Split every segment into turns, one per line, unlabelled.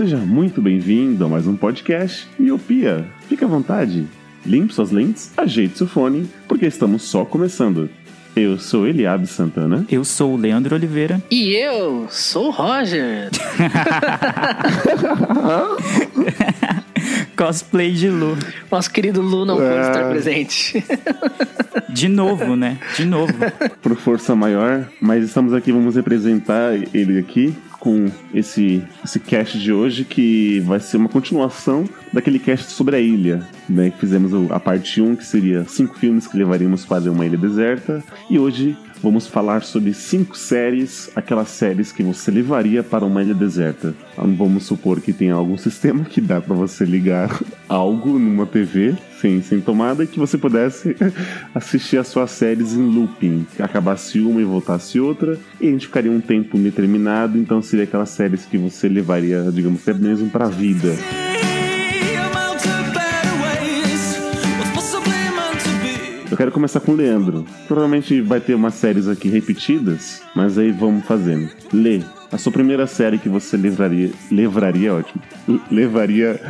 Seja muito bem-vindo a mais um podcast Miopia. Fique à vontade, limpe suas lentes, ajeite seu fone, porque estamos só começando. Eu sou Eliabe Santana.
Eu sou o Leandro Oliveira.
E eu sou o Roger.
Cosplay de Lu.
Nosso querido Lu não pôde
Ah.
estar presente.
De novo, né? De novo.
por força maior, mas estamos aqui, vamos representar ele aqui com esse, esse cast de hoje que vai ser uma continuação daquele cast sobre a ilha, né? Que fizemos a parte 1, que seria cinco filmes que levaríamos para uma ilha deserta, e hoje vamos falar sobre cinco séries, aquelas séries que você levaria para uma ilha deserta. Então, Vamos supor que tem algum sistema que dá para você ligar algo numa TV sem, sem tomada e que você pudesse assistir as suas séries em looping. Acabasse uma e voltasse outra, e a gente ficaria um tempo determinado, então seria aquelas séries que você levaria, digamos, até mesmo para a vida. Quero começar com o Leandro. Provavelmente vai ter umas séries aqui repetidas, mas aí vamos fazendo. Lê, a sua primeira série que você levaria, levaria, ótimo, levaria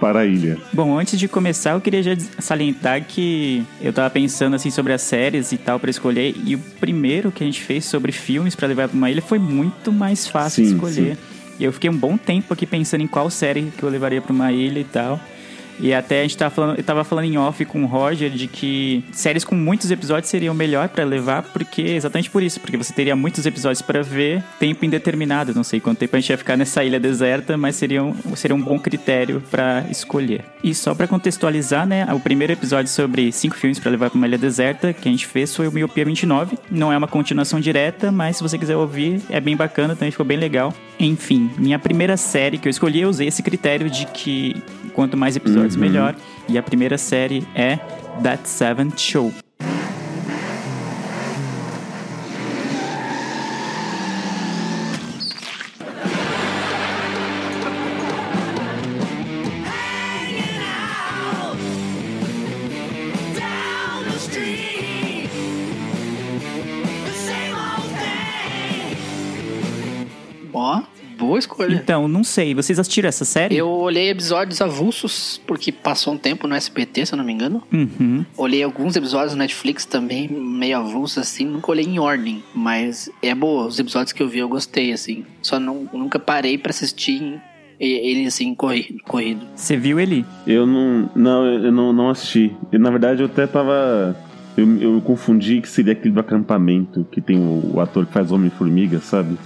para a ilha.
Bom, antes de começar, eu queria já salientar que eu tava pensando assim sobre as séries e tal pra escolher, e o primeiro que a gente fez sobre filmes pra levar pra uma ilha foi muito mais fácil
Sim,
escolher.
sim.
E eu fiquei um bom tempo aqui pensando em qual série que eu levaria pra uma ilha e tal. E até a gente tava falando, eu tava falando em off com o Roger de que séries com muitos episódios seriam melhor pra levar, porque exatamente por isso, porque você teria muitos episódios pra ver, tempo indeterminado, não sei quanto tempo a gente ia ficar nessa ilha deserta, mas seria um, seria um bom critério pra escolher. E só pra contextualizar, né, o primeiro episódio sobre cinco filmes pra levar pra uma ilha deserta que a gente fez foi o Miopia 29. Não é uma continuação direta, mas se você quiser ouvir, é bem bacana, também ficou bem legal. Enfim, minha primeira série que eu escolhi, eu usei esse critério de que quanto mais episódios, melhor. E a primeira série é That Seventh Show.
Escolha.
Então, não sei, vocês assistiram essa série?
Eu olhei episódios avulsos, porque passou um tempo no SBT, se eu não me engano.
Uhum.
Olhei alguns episódios no Netflix também, meio avulsos, assim. Nunca olhei em ordem, mas é boa. Os episódios que eu vi eu gostei, assim. Só não, nunca parei pra assistir ele, assim, corrido. corrido.
Você viu ele?
Eu não, não, eu não, não assisti. E, na verdade, eu até tava. Eu, eu confundi que seria aquele do acampamento que tem o, o ator que faz Homem-Formiga, sabe?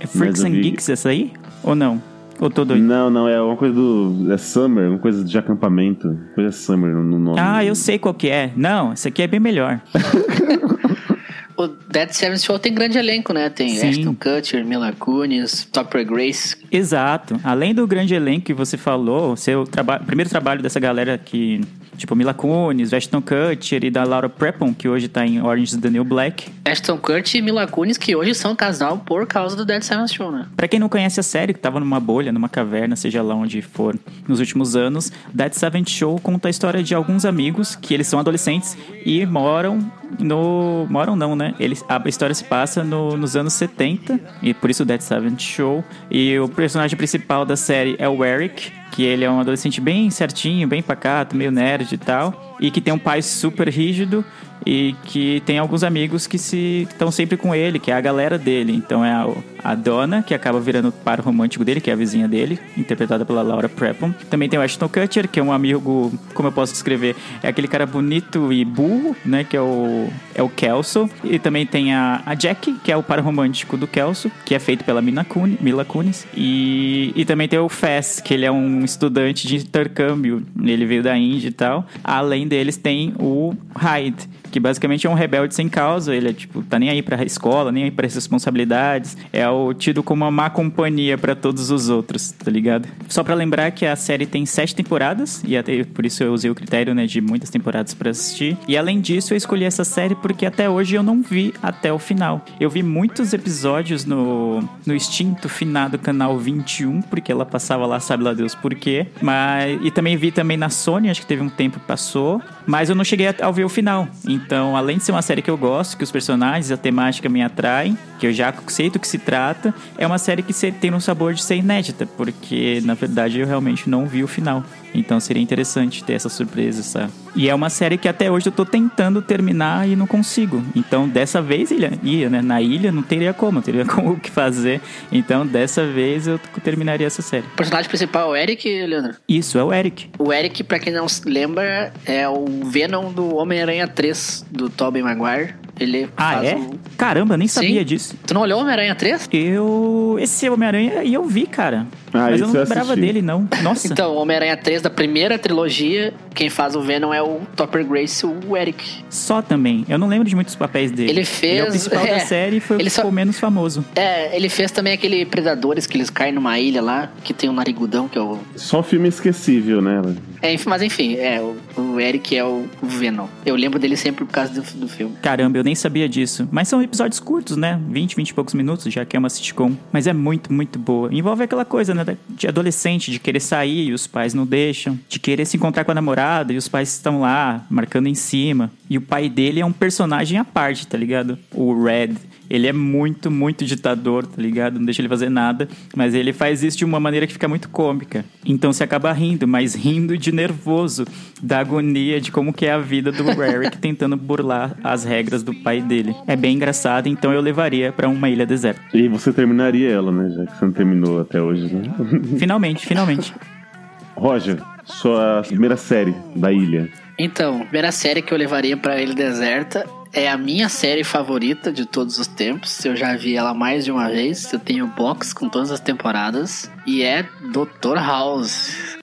É Freaks
eu
and
vi-
Geeks essa aí? Ou não? Ou tô doido?
Não, não, é uma coisa do. É Summer, uma coisa de acampamento. Coisa Summer no nome.
Ah, eu sei qual que é. Não, esse aqui é bem melhor.
O Dead Seven Show tem grande elenco, né? Tem
Sim.
Ashton Kutcher, Mila Kunis, Topper Grace.
Exato. Além do grande elenco que você falou, seu traba primeiro trabalho dessa galera que, tipo, Mila Kunis, Ashton Kutcher e da Laura Prepon, que hoje tá em Orange is the New Black.
Ashton Kutcher e Mila Kunis, que hoje são casal por causa do Dead Seven Show, né?
Pra quem não conhece a série, que tava numa bolha, numa caverna, seja lá onde for, nos últimos anos, That Seventh Show conta a história de alguns amigos que eles são adolescentes e moram no... Moram não, né? Eles, a história se passa no- nos anos 70, e por isso That Seventh Show. E o personagem principal da série é o Eric, que ele é um adolescente bem certinho, bem pacato, meio nerd e tal, e que tem um pai super rígido e que tem alguns amigos que se estão sempre com ele, que é a galera dele. Então é a, a Donna, que acaba virando o par romântico dele, que é a vizinha dele, interpretada pela Laura Prepon. Também tem o Ashton Kutcher, que é um amigo, como eu posso descrever, é aquele cara bonito e burro, né, que é o é o Kelso. E também tem a, a Jack, que é o par romântico do Kelso, que é feito pela Mina Kun, Mila Kunis. E, e também tem o Fess, que ele é um estudante de intercâmbio, ele veio da Índia e tal. Além deles tem o Hyde, que basicamente é um rebelde sem causa. Ele é tipo, tá nem aí pra escola, nem aí pra responsabilidades. É o tido como uma má companhia pra todos os outros, tá ligado? Só pra lembrar que a série tem sete temporadas, e até por isso eu usei o critério, né, de muitas temporadas pra assistir. E além disso, eu escolhi essa série porque até hoje eu não vi até o final. Eu vi muitos episódios no, no extinto finado canal 21, porque ela passava lá, sabe lá Deus por quê. Mas, e também vi também na Sony, acho que teve um tempo que passou. Mas eu não cheguei a, a ver o final. Então, além de ser uma série que eu gosto, que os personagens, a temática me atraem, que eu já sei do que se trata, é uma série que tem um sabor de ser inédita, porque na verdade eu realmente não vi o final. Então seria interessante ter essa surpresa, sabe? E é uma série que até hoje eu tô tentando terminar e não consigo. Então dessa vez ilha, ia, né? Na ilha não teria como, teria como o que fazer. Então dessa vez eu terminaria essa série.
O personagem principal é o Eric, Leandro.
Isso, é o Eric.
O Eric, pra quem não se lembra, é o Venom do Homem-Aranha 3, do Tobey Maguire. Ele
Ah, é?
o-
Caramba, nem sabia
Sim.
disso.
Tu não olhou Homem-Aranha 3?
Eu. Esse Homem-Aranha e eu vi, cara.
Ah,
Mas eu não
eu
lembrava
assisti.
dele, não. Nossa.
Então, Homem-Aranha 3 da primeira trilogia, quem faz o Venom é o Topper Grace, o Eric.
Só também. Eu não lembro de muitos papéis dele.
Ele
Ele é o
fez-
principal
é,
da série e foi o que
ele só-
ficou menos famoso.
É, ele fez também aquele Predadores que eles caem numa ilha lá, que tem um narigudão, que é o.
Só filme esquecível, né?
É, mas enfim, é, o, o Eric é o, o Venom. Eu lembro dele sempre por causa do, do filme.
Caramba, eu nem sabia disso. Mas são episódios curtos, né? 20, 20 e poucos minutos, já que é uma sitcom. Mas é muito, muito boa. Envolve aquela coisa, né? De adolescente, de querer sair e os pais não deixam. De querer se encontrar com a namorada e os pais estão lá, marcando em cima. E o pai dele é um personagem à parte, tá ligado? O Red. Ele é muito, muito ditador, tá ligado? Não deixa ele fazer nada. Mas ele faz isso de uma maneira que fica muito cômica. Então você acaba rindo, mas rindo de nervoso. Da agonia de como que é a vida do Eric tentando burlar as regras do pai dele. É bem engraçado, então eu levaria pra uma ilha deserta.
E você terminaria ela, né? Já que você não terminou até hoje, né?
Finalmente, finalmente.
Roger, sua primeira série da ilha.
Então, a primeira série que eu levaria pra Ilha Deserta é a minha série favorita de todos os tempos. Eu já vi ela mais de uma vez. Eu tenho box com todas as temporadas. E é Dr. House.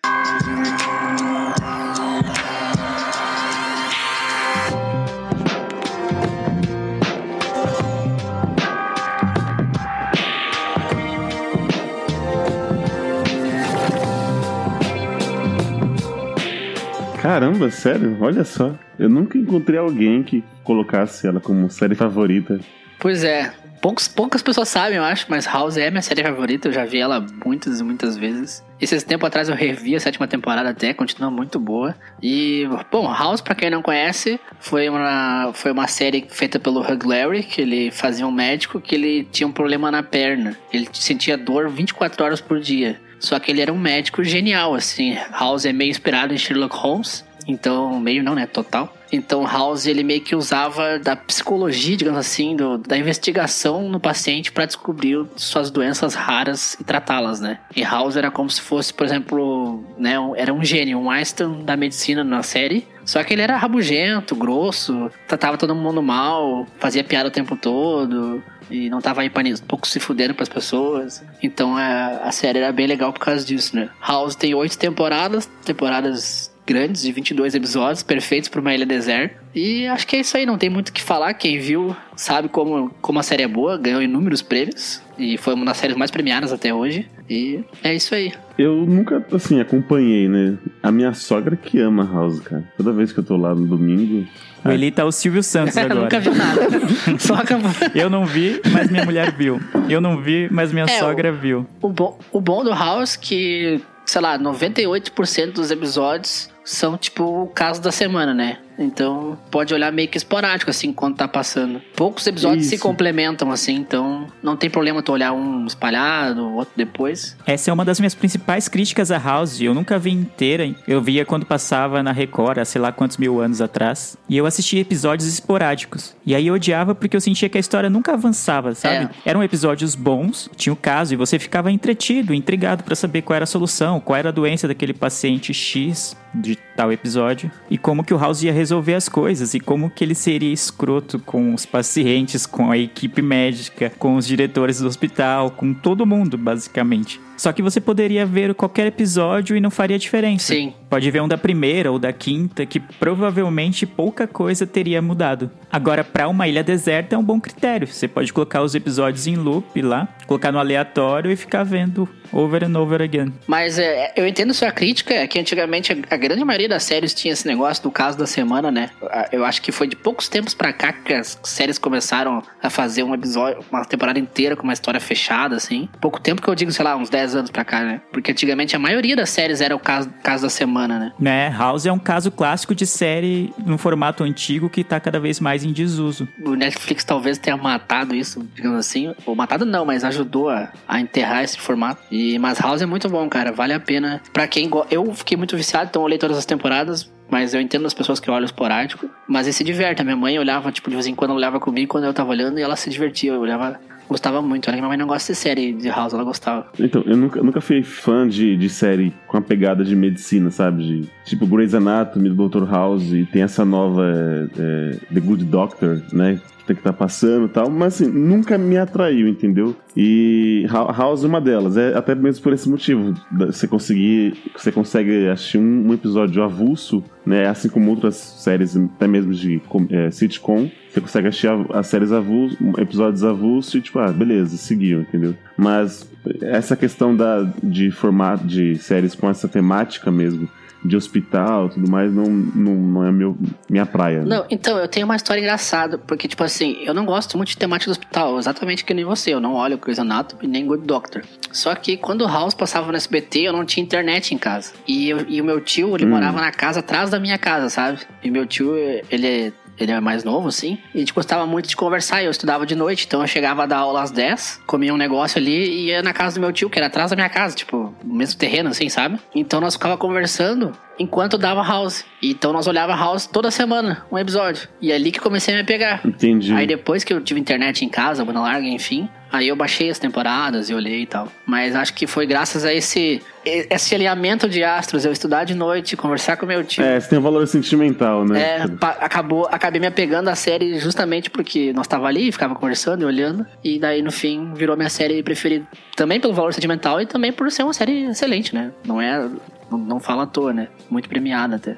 Caramba, sério? Olha só. Eu nunca encontrei alguém que colocasse ela como série favorita.
Pois é. Poucos, poucas pessoas sabem, eu acho, mas House é minha série favorita. Eu já vi ela muitas e muitas vezes. Esses tempo atrás eu revi a sétima temporada até, continua muito boa. E, bom, House, pra quem não conhece, foi uma, foi uma série feita pelo Hugh Larry, que ele fazia um médico que ele tinha um problema na perna. Ele sentia dor 24 horas por dia. Só que ele era um médico genial, assim. House é meio inspirado em Sherlock Holmes. Então, meio não, né? Total. Então, House, ele meio que usava da psicologia, digamos assim, do- da investigação no paciente para descobrir suas doenças raras e tratá-las, né? E House era como se fosse, por exemplo, né? era um gênio, um Einstein da medicina na série. Só que ele era rabugento, grosso, tratava todo mundo mal, fazia piada o tempo todo. E não tava aí pra nisso, pouco se fudendo pras pessoas. Então a, a série era bem legal por causa disso, né? House tem oito temporadas, temporadas grandes de 22 episódios, perfeitos pra uma ilha deserta. E acho que é isso aí, não tem muito o que falar. Quem viu sabe como, como a série é boa, ganhou inúmeros prêmios. E foi uma das séries mais premiadas até hoje. E é isso aí.
Eu nunca, assim, acompanhei, né? A minha sogra que ama House, cara. Toda vez que eu tô lá no domingo.
O Eli tá o Silvio Santos agora.
Nunca vi nada. Só acabou.
Eu não vi, mas minha mulher viu. Eu não vi, mas minha
É,
sogra viu.
O bom, o bom do House é que, sei lá, 98% dos episódios são tipo o caso da semana, né? Então pode olhar meio que esporádico, assim, quando tá passando. Poucos episódios se
Isso.
complementam, assim, então não tem problema tu olhar um espalhado, outro depois.
Essa é uma das minhas principais críticas a House. Eu nunca vi inteira. hein? Eu via quando passava na Record, há sei lá quantos mil anos atrás. E eu assistia episódios esporádicos. E aí eu odiava porque eu sentia que a história nunca avançava, sabe? Eram episódios bons, tinha o caso, e você ficava entretido, intrigado pra saber qual era a solução, qual era a doença daquele paciente X de tal episódio. E como que o House ia resolver as coisas. E como que ele seria escroto com os pacientes, com a equipe médica, com os diretores do hospital, com todo mundo, basicamente. Só que você poderia ver qualquer episódio e não faria diferença.
Sim.
Pode ver um da primeira ou da quinta, que provavelmente pouca coisa teria mudado. Agora, pra uma ilha deserta é um bom critério. Você pode colocar os episódios em loop lá, colocar no aleatório e ficar vendo over and over again.
Mas é, eu entendo sua crítica, é que antigamente a, grande maioria das séries tinha esse negócio do caso da semana, né? Eu acho que foi de poucos tempos pra cá que as séries começaram a fazer um episódio, uma temporada inteira com uma história fechada, assim. Pouco tempo que eu digo, sei lá, uns 10 anos pra cá, né? Porque antigamente a maioria das séries era o caso, caso da semana, né?
Né, House é um caso clássico de série no formato antigo que tá cada vez mais em desuso.
O Netflix talvez tenha matado isso, digamos assim. Ou matado não, mas ajudou a, a enterrar esse formato. E, mas House é muito bom, cara. Vale a pena. Pra quem go... Eu fiquei muito viciado, então eu olhei todas as temporadas. Mas eu entendo as pessoas que olham esporádico. Mas eles se divertem. A minha mãe olhava, tipo, de vez em quando olhava comigo quando eu tava olhando e ela se divertia. Eu olhava. Gostava muito. Minha mãe não gosta de série de House, ela gostava.
Então, eu nunca, nunca fui fã de, de série com a pegada de medicina, sabe? De, tipo Grey's Anatomy, do Dr. House, e tem essa nova é, é, The Good Doctor, né? Tem que tá passando e tal, mas assim, nunca me atraiu, entendeu? E Hou- House é uma delas, é até mesmo por esse motivo. Você conseguir. Você consegue assistir um, um episódio avulso, né? Assim como outras séries, até mesmo de é, sitcom, você consegue assistir as séries avulso, episódios avulsos e tipo, ah, beleza, seguiu, entendeu? Mas essa questão da, de formato de séries com essa temática mesmo, de hospital e tudo mais, não, não, não é meu, minha praia. né?
Não, então, eu tenho uma história engraçada, porque, tipo assim, eu não gosto muito de temática do hospital, exatamente que nem você. Eu não olho Grey's Anatomy nem Good Doctor. Só que quando o House passava no SBT, eu não tinha internet em casa. E, eu- e o meu tio, ele morava na casa atrás da minha casa, sabe? E meu tio, ele é. Ele é mais novo, assim. E a gente gostava muito de conversar. Eu estudava de noite, então eu chegava a dar aula às 10, comia um negócio ali e ia na casa do meu tio, que era atrás da minha casa, tipo, no mesmo terreno, assim, sabe? Então nós ficava conversando enquanto dava House. Então nós olhava House toda semana, um episódio. E é ali que comecei a me pegar.
Entendi.
Aí depois que eu tive internet em casa, banda larga, enfim, aí eu baixei as temporadas e olhei e tal. Mas acho que foi graças a esse esse alinhamento de astros, eu estudar de noite, conversar com meu tio.
É, você tem um valor sentimental, né?
É, acabou, acabei me apegando à série justamente porque nós tava ali, ficava conversando e olhando, e daí no fim virou minha série preferida. Também pelo valor sentimental e também por ser uma série excelente, né? Não é. Não, fala à toa, né? Muito premiada até.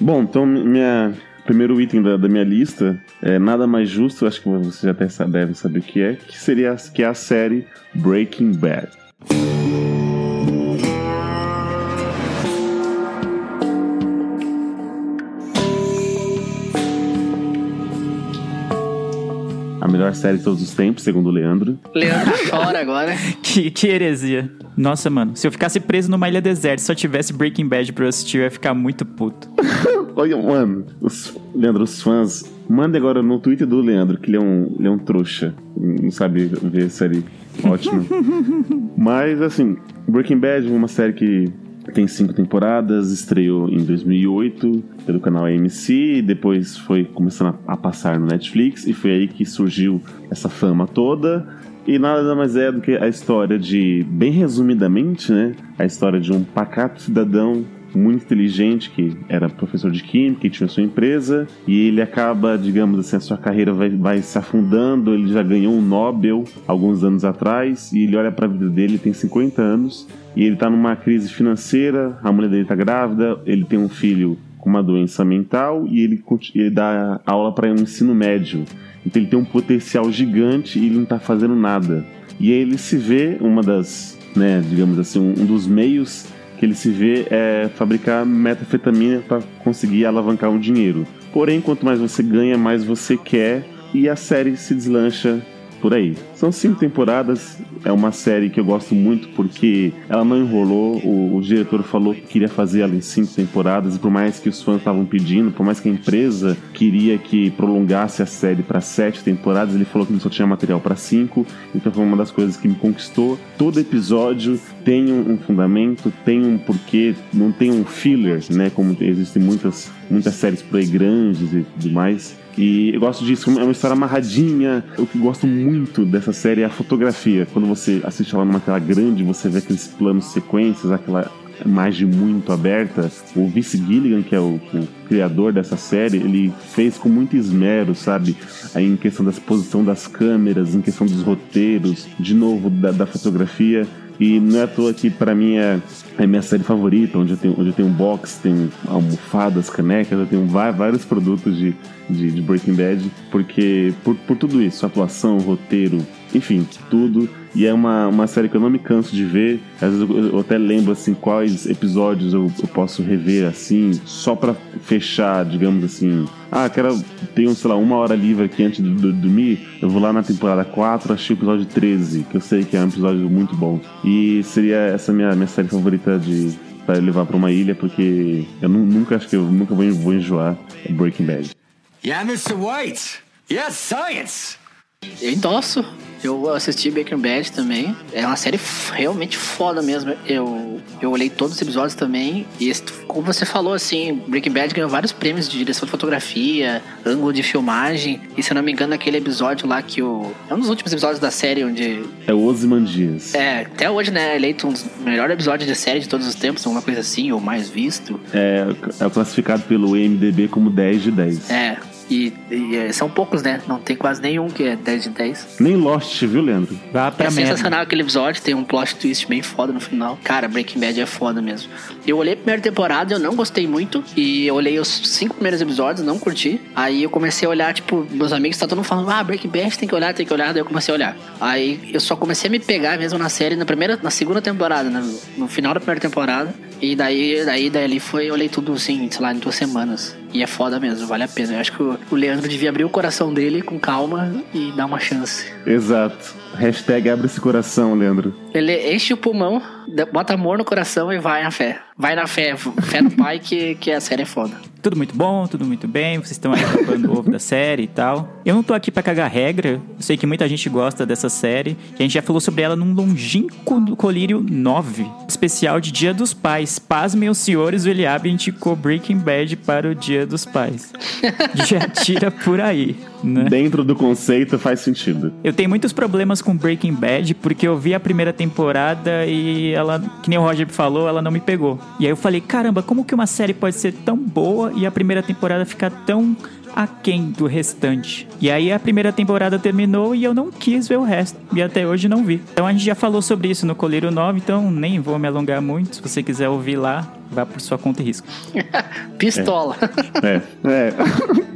Bom, então minha primeiro item da, da minha lista é nada mais justo, acho que você já até sa- deve saber o que é, que seria a- que é a série Breaking Bad. A melhor série de todos os tempos, segundo o Leandro.
Leandro chora agora.
Que, que heresia. Nossa, mano, se eu ficasse preso numa ilha deserta e só tivesse Breaking Bad pra eu assistir, eu ia ficar muito puto.
Olha, mano, os, Leandro, os fãs, manda agora no Twitter do Leandro, que ele é um, ele é um trouxa. Não sabe ver série ótima. Mas, assim, Breaking Bad é uma série que tem cinco temporadas, estreou em 2008 pelo canal AMC, depois foi começando a, passar no Netflix, e foi aí que surgiu essa fama toda. E nada mais é do que a história de, bem resumidamente, né? A história de um pacato cidadão muito inteligente, que era professor de química, que tinha sua empresa, e ele acaba, digamos assim, a sua carreira vai, vai se afundando. Ele já ganhou um Nobel alguns anos atrás, e ele olha para a vida dele, ele tem 50 anos, e ele tá numa crise financeira, a mulher dele tá grávida, ele tem um filho com uma doença mental, e ele, ele dá aula para um ensino médio. Então ele tem um potencial gigante e ele não tá fazendo nada. E aí ele se vê, uma das, né, digamos assim, um, um dos meios que ele se vê é fabricar metafetamina para conseguir alavancar um dinheiro. Porém, quanto mais você ganha, mais você quer e a série se deslancha por aí. São cinco temporadas, é uma série que eu gosto muito porque ela não enrolou. O, o diretor falou que queria fazer ela em cinco temporadas e por mais que os fãs estavam pedindo, por mais que a empresa queria que prolongasse a série para sete temporadas, ele falou que só tinha material para cinco. Então foi uma das coisas que me conquistou. Todo episódio tem um, um fundamento, tem um porquê, não tem um filler, né? Como existem muitas muitas séries por aí grandes e tudo mais. E eu gosto disso, é uma história amarradinha. O que gosto muito dessa série é a fotografia. Quando você assiste ela numa tela grande, você vê aqueles planos sequências, aquela imagem muito aberta. O Vince Gilligan, que é o, o criador dessa série, ele fez com muito esmero, sabe? Aí em questão da exposição das câmeras, em questão dos roteiros, de novo da, da fotografia. E não é à toa que pra mim é, é minha série favorita, onde eu tenho, onde eu tenho um box, tenho almofadas, canecas, eu tenho vários produtos de, de, de Breaking Bad, porque por, por tudo isso, atuação, roteiro, enfim, tudo. E é uma, uma série que eu não me canso de ver. Às vezes eu, eu até lembro assim quais episódios eu, eu posso rever assim, só pra fechar, digamos assim. Ah, quero tenho, sei lá, uma hora livre aqui antes de do- dormir. Eu vou lá na temporada 4, achei o episódio 13, que eu sei que é um episódio muito bom. E seria essa minha, minha série favorita de para levar pra uma ilha, porque eu nu- nunca acho que eu nunca vou, vou enjoar Breaking Bad.
Yeah, Mr. White. Yes, science.
Eu endosso. Eu assisti Breaking Bad também. É uma série realmente foda mesmo. Eu, eu olhei todos os episódios também. E como você falou, assim, Breaking Bad ganhou vários prêmios de direção de fotografia, ângulo de filmagem. E se eu não me engano, aquele episódio lá que o. É um dos últimos episódios da série onde.
É o Ozymandias.
É, até hoje, né? é Eleito um dos melhores episódios de série de todos os tempos, alguma coisa assim, ou mais visto.
É, é classificado pelo IMDB como 10 de 10.
É. E, e, é, são poucos, né? Não tem quase nenhum que é 10 de 10.
Nem Lost, viu, Leandro?
Vá pra
é
merda.
sensacional aquele episódio, tem um plot twist bem foda no final. Cara, Breaking Bad é foda mesmo. Eu olhei a primeira temporada, eu não gostei muito. E eu olhei os cinco primeiros episódios, não curti. Aí eu comecei a olhar, tipo, meus amigos tá todo mundo falando, ah, Breaking Bad tem que olhar, tem que olhar. Daí eu comecei a olhar. Aí eu só comecei a me pegar mesmo na série na primeira, na segunda temporada, né? no final da primeira temporada. E daí, daí, daí ali foi, eu olhei tudo assim, sei lá, em duas semanas. E é foda mesmo, vale a pena. Eu acho que o, Leandro devia abrir o coração dele com calma e dar uma chance.
Exato. Hashtag abre esse coração, Leandro.
Ele enche o pulmão, bota amor no coração e vai na fé. Vai na fé, fé no pai que, que a série é foda.
Tudo muito bom, tudo muito bem. Vocês estão aí tapando o ovo da série e tal. Eu não tô aqui pra cagar regra. Eu sei que muita gente gosta dessa série. A gente já falou sobre ela num longínquo Colírio 9, especial de Dia dos Pais. Pasmem os senhores, o Eliabe indicou Breaking Bad para o Dia dos Pais. já tira por aí, né?
Dentro do conceito faz sentido.
Eu tenho muitos problemas com Breaking Bad porque eu vi a primeira temporada e ela, que nem o Roger falou, ela não me pegou. E aí eu falei, caramba, como que uma série pode ser tão boa e a primeira temporada ficar tão aquém do restante? E aí a primeira temporada terminou e eu não quis ver o resto. E até hoje não vi. Então a gente já falou sobre isso no Colírio 9, então nem vou me alongar muito. Se você quiser ouvir lá, vá por sua conta e risco.
Pistola.
É. É. Então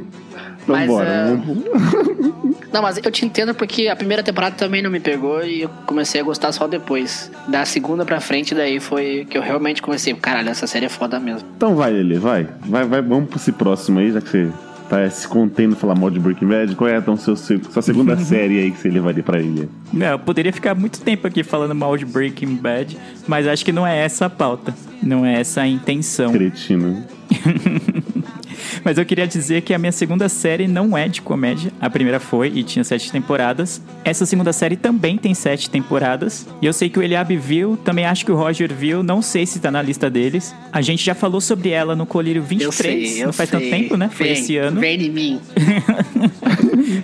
Mas,
bora.
é,
vamos-
Não, mas eu te entendo porque a primeira temporada também não me pegou e eu comecei a gostar só depois. Da segunda pra frente, daí foi que eu realmente comecei. Caralho, essa série é foda mesmo.
Então vai, Lele, vai. Vai, vai. Vamos pro esse próximo aí, já que você tá se contendo falar mal de Breaking Bad. Qual é então seu, seu- sua segunda série aí que você levaria pra ilha?
Não, eu poderia ficar muito tempo aqui falando mal de Breaking Bad, mas acho que não é essa a pauta. Não é essa a intenção.
Cretino.
Mas eu queria dizer que a minha segunda série não é de comédia. A primeira foi e tinha sete temporadas. Essa segunda série também tem sete temporadas. E eu sei que o Eliabe viu, também acho que o Roger viu, não sei se tá na lista deles. A gente já falou sobre ela no Colírio 23.
Eu sei, eu
não faz
sei.
tanto tempo, né? Foi
Vem,
esse ano.
Vem em mim.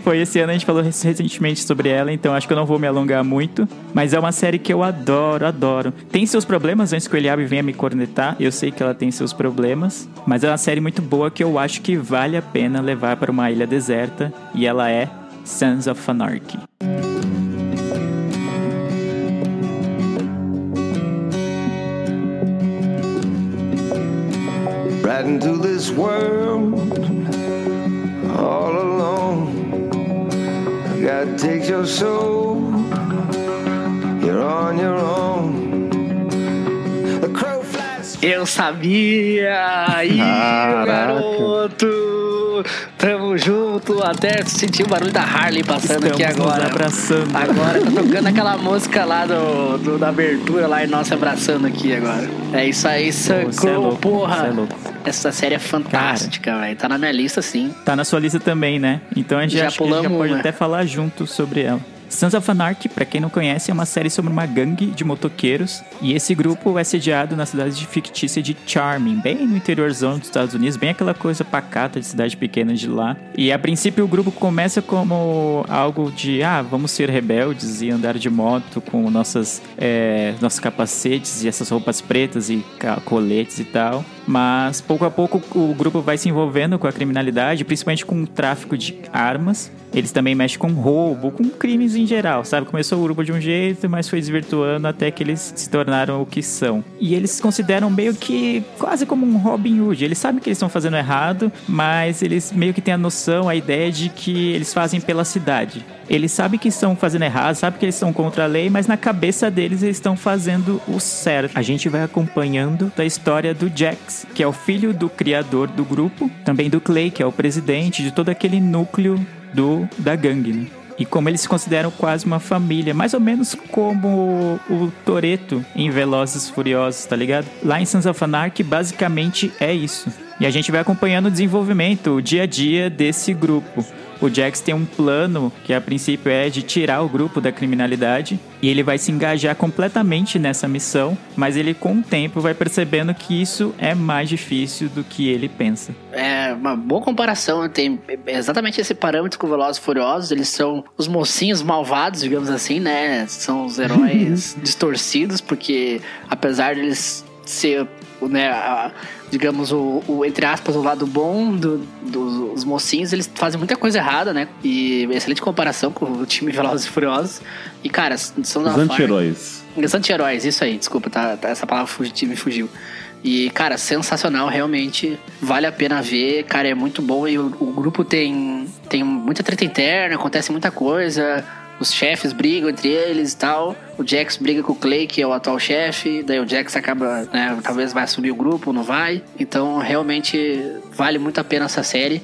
Foi esse ano, a gente falou rec- recentemente sobre ela, então acho que eu não vou me alongar muito. Mas é uma série que eu adoro, adoro. Tem seus problemas, antes que o Eliabe venha me cornetar, eu sei que ela tem seus problemas. Mas é uma série muito boa que eu acho que vale a pena levar para uma ilha deserta. E ela é Sons of Anarchy.
right into this world all alone. God takes your soul, you're on your own.
Eu sabia! Aí, garoto! Tamo junto, até senti o barulho da Harley passando aqui
Estamos nos
agora.
abraçando.
Agora tá tocando aquela música lá do, do- da abertura lá e nós abraçando aqui agora. É isso aí,
cê é louco,
porra!
é louco.
Essa série é fantástica, velho. Tá na minha lista, sim.
Tá na sua lista também, né? Então a gente
Já
acha que a gente já
pulamos
pode
uma.
até falar junto sobre ela. Sons of Anarchy, pra quem não conhece, é uma série sobre uma gangue de motoqueiros. E esse grupo é sediado na cidade de fictícia de Charming, bem no interiorzão dos Estados Unidos, bem aquela coisa pacata de cidade pequena de lá. E a princípio o grupo começa como algo de, ah, vamos ser rebeldes e andar de moto com nossas, é, nossos capacetes e essas roupas pretas e coletes e tal. Mas pouco a pouco o grupo vai se envolvendo com a criminalidade, principalmente com o tráfico de armas. Eles também mexem com roubo, com crimes em geral, sabe? Começou o grupo de um jeito, mas foi desvirtuando até que eles se tornaram o que são. E eles consideram meio que quase como um Robin Hood. Eles sabem que eles estão fazendo errado, mas eles meio que têm a noção, a ideia de que eles fazem pela cidade. Eles sabem que estão fazendo errado, sabem que eles estão contra a lei, mas na cabeça deles eles estão fazendo o certo. A gente vai acompanhando da história do Jax, que é o filho do criador do grupo, também do Clay, que é o presidente de todo aquele núcleo do da gangue, né? E como eles se consideram quase uma família, mais ou menos como o, o Toreto em Velozes Furiosos, tá ligado? Lá em Sons of Anarchy, basicamente é isso. E a gente vai acompanhando o desenvolvimento, o dia a dia desse grupo. O Jax tem um plano que a princípio é de tirar o grupo da criminalidade e ele vai se engajar completamente nessa missão, mas ele com o tempo vai percebendo que isso é mais difícil do que ele pensa.
É uma boa comparação, tem exatamente esse parâmetro com Velozes e Furiosos, eles são os mocinhos malvados, digamos assim, né? São os heróis distorcidos, porque apesar deles ser né, a- digamos, o, o, entre aspas, o lado bom do- dos mocinhos, eles fazem muita coisa errada, né? E excelente comparação com o time Velozes e Furiosos. E, cara, são da
Os anti-heróis.
os anti-heróis, isso aí, desculpa, tá, tá- essa palavra fugi- me fugiu. E, cara, sensacional, realmente. Vale a pena ver, cara, é muito bom. E o, o grupo tem, tem muita treta interna, acontece muita coisa. Os chefes brigam entre eles e tal. O Jax briga com o Clay, que é o atual chefe. Daí o Jax acaba, né, talvez vai assumir o grupo, não vai. Então, realmente, vale muito a pena essa série.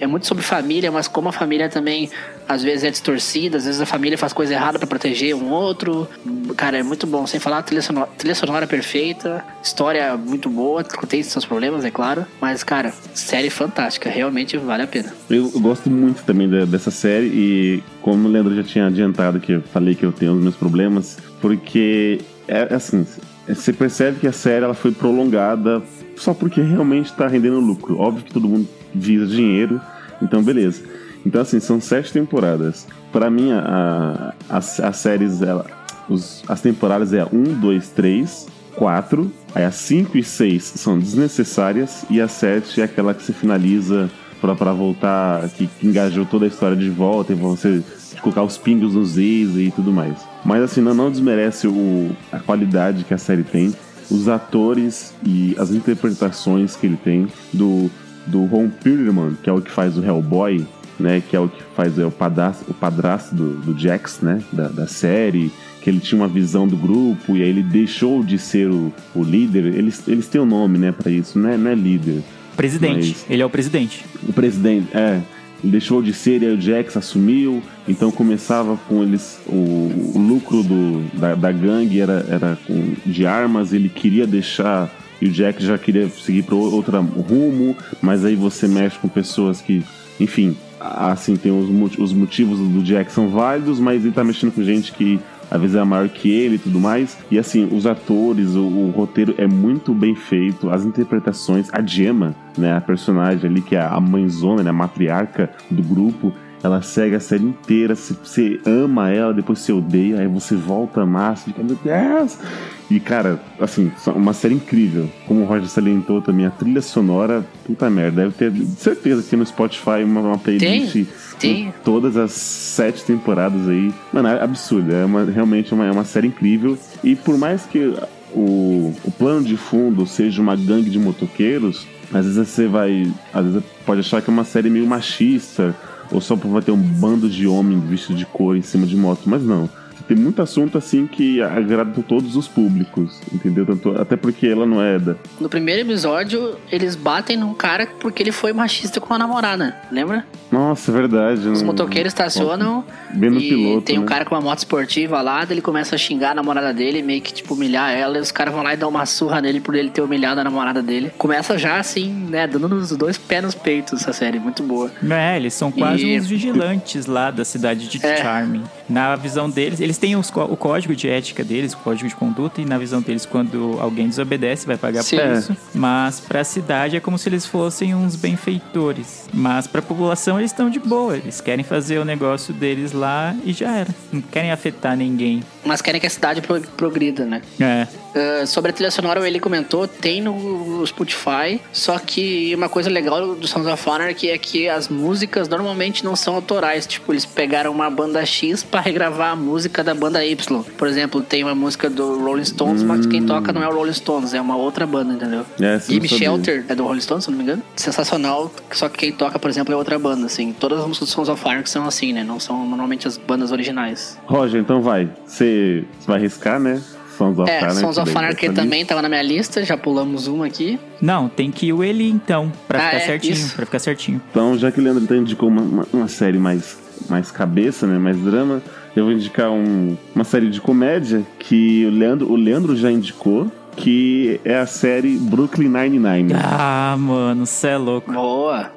É muito sobre família, mas como a família também às vezes é distorcida, às vezes a família faz coisa errada pra proteger um outro. Cara, é muito bom. Sem falar trilha sonora, trilha sonora perfeita, história muito boa, tem seus problemas, é claro. Mas, cara, série fantástica, realmente vale a pena.
Eu, gosto muito também da- dessa série e como o Leandro já tinha adiantado que eu falei que eu tenho os meus problemas, porque é é assim, você percebe que a série ela foi prolongada só porque realmente está rendendo lucro. Óbvio que todo mundo visa dinheiro, então beleza. Então assim, são sete temporadas. Pra mim, a, a- as, séries, ela, os- as temporadas é a 1, 2, 3, 4. Aí as 5 e 6 são desnecessárias. E a 7 é aquela que se finaliza pra voltar, que, que engajou toda a história de volta. E você colocar os pingos nos is e tudo mais. Mas assim, não, não desmerece o, a qualidade que a série tem. Os atores e as interpretações que ele tem do, do Ron Perlman, que é o que faz o Hellboy, né, que é o que faz é, o padrasto, o padrasto do, do Jax, né, da, da série, que ele tinha uma visão do grupo e aí ele deixou de ser o, o líder. Eles, eles têm um nome, né, para isso, não é, não é líder.
Presidente.
Mas-
Ele é o presidente.
O presidente, é. Deixou de ser e aí o Jax assumiu. Então começava com eles. O, o lucro do, da, da gangue era, era com, de armas. Ele queria deixar. E o Jack já queria seguir para outro rumo. Mas aí você mexe com pessoas que. Enfim, assim, tem os, os motivos do Jack são válidos, mas ele tá mexendo com gente que às vezes é maior que ele e tudo mais. E assim, os atores, o, o roteiro é muito bem feito, as interpretações, a Gemma, né, a personagem ali que é a mãezona, né, a matriarca do grupo, ela segue a série inteira, você ama ela, depois você odeia, aí você volta a amar, você fica, meu Deus! E cara, assim, uma série incrível. Como o Roger salientou também, a trilha sonora, puta merda, deve ter certeza que no Spotify uma, uma playlist
Tem,
com todas as sete temporadas aí. Mano, é absurdo. É uma, realmente uma, é uma série incrível. E por mais que o, o plano de fundo seja uma gangue de motoqueiros, às vezes você vai. Às vezes pode achar que é uma série meio machista, ou só vai ter um bando de homens vestidos de cor em cima de moto, mas não. Tem muito assunto assim que agrada todos os públicos, entendeu? Tanto, até porque ela não é da.
No primeiro episódio, eles batem num cara porque ele foi machista com a namorada, lembra?
Nossa, é verdade.
Os
não-
motoqueiros estacionam
Bem no
e
piloto.
tem um
né?
cara com uma moto esportiva lá, ele começa a xingar a namorada dele, meio que tipo humilhar ela, e os caras vão lá e dão uma surra nele por ele ter humilhado a namorada dele. Começa já assim, né, dando os dois pés nos peitos essa série, muito boa.
É, eles são quase
E-
uns vigilantes lá da cidade de
É.
Charming. Na visão deles, eles têm os o código de ética deles, o código de conduta, e na visão deles, quando alguém desobedece, vai pagar
Sim.
por
É.
isso. Mas pra cidade é como se eles fossem uns benfeitores. Mas pra população eles estão de boa, eles querem fazer o negócio deles lá e já era. Não querem afetar ninguém.
Mas querem que a cidade pro- progrida, né?
É.
Ah, sobre a trilha sonora, ele comentou, tem no Spotify, só que uma coisa legal do Sons of Anarchy é que as músicas normalmente não são autorais, tipo, eles pegaram uma banda X pra regravar a música da banda Y. Por exemplo, tem uma música do Rolling Stones, mas quem toca não é o Rolling Stones, é uma outra banda, entendeu?
É, sabia.
Shelter é do Rolling Stones, se não me engano. Sensacional, só que quem toca, por exemplo, é outra banda, assim. Todas as músicas do Sons of Anarchy são assim, né? Não são normalmente as bandas originais.
Roger, então vai. Você vai arriscar, né? Sons of
É,
Anarchy.
Sons of Anarchy também tava na minha lista, já pulamos uma aqui.
Não, tem que ir o ele então, pra
Ah,
ficar
é,
certinho,
isso.
pra ficar certinho.
Então, já que o Leandro então indicou uma, uma, uma série mais, mais cabeça, né? Mais drama, eu vou indicar um- uma série de comédia que o Leandro, o Leandro já indicou, que é a série Brooklyn Nine-Nine.
Ah, mano, cê é louco.
Boa.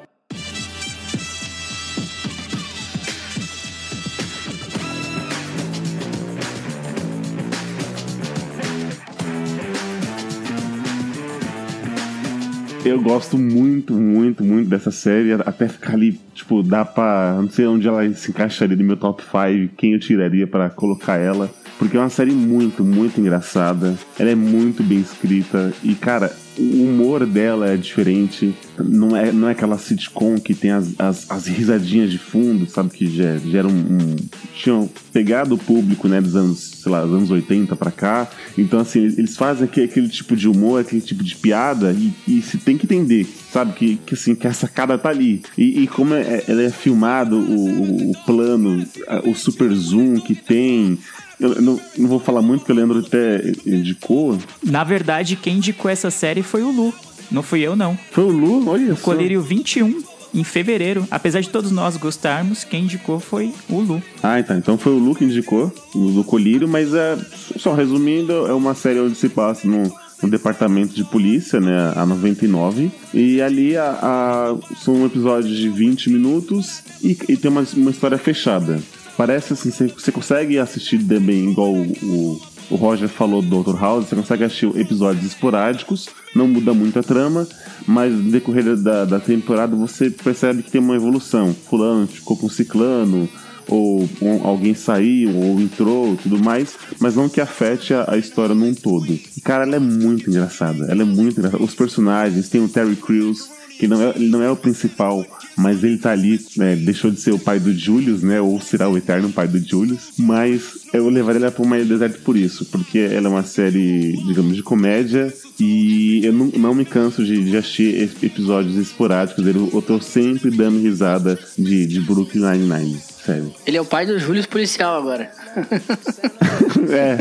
Eu gosto muito, muito, muito dessa série. Até ficar ali, tipo, dá pra. Não sei onde ela se encaixaria no meu top 5, quem eu tiraria pra colocar ela. Porque é uma série muito, muito engraçada. Ela é muito bem escrita. E, cara, o humor dela é diferente. Não é, não é aquela sitcom que tem as, as, as risadinhas de fundo, sabe? Que gera, gera um, um. Tinham pegado o público, né, dos anos, sei lá, dos anos 80 pra cá. Então, assim, eles fazem aquele, aquele tipo de humor, aquele tipo de piada, e, e se tem que entender, sabe? Que, que assim, que a sacada tá ali. E, e como é, ela é filmado, o, o, plano, o super zoom que tem. Eu, não, não vou falar muito, porque o Leandro até indicou.
Na verdade, quem indicou essa série foi o Lu. Não fui eu, não.
Foi o Lu, olha
O
só.
Colírio 21, em fevereiro. Apesar de todos nós gostarmos, quem indicou foi o Lu.
Ah, tá. Então foi o Lu que indicou, o do Colírio, mas é, só resumindo, é uma série onde se passa no, no departamento de polícia, né, a 99. E ali a, a- são episódios de 20 minutos e, e tem uma, uma história fechada. Parece assim, você, consegue assistir também, igual o, o, Roger falou do Dr. House, você consegue assistir episódios esporádicos, não muda muito a trama, mas no decorrer da, da temporada você percebe que tem uma evolução. Fulano ficou com ciclano, ou alguém saiu, ou entrou, tudo mais, mas não que afete a, a história num todo. E, cara, ela é muito engraçada, ela é muito engraçada. Os personagens, tem o Terry Crews, que não é, ele não é o principal, mas ele tá ali, né, deixou de ser o pai do Julius, né, ou será o eterno pai do Julius, mas eu levaria ela pra uma ilha deserta por isso, porque ela é uma série, digamos, de comédia, e eu não, não me canso de, de assistir ep- episódios esporádicos dele, eu tô sempre dando risada de, de Brooklyn Nine-Nine, sério.
Ele é o pai do Júlio Policial agora.
É,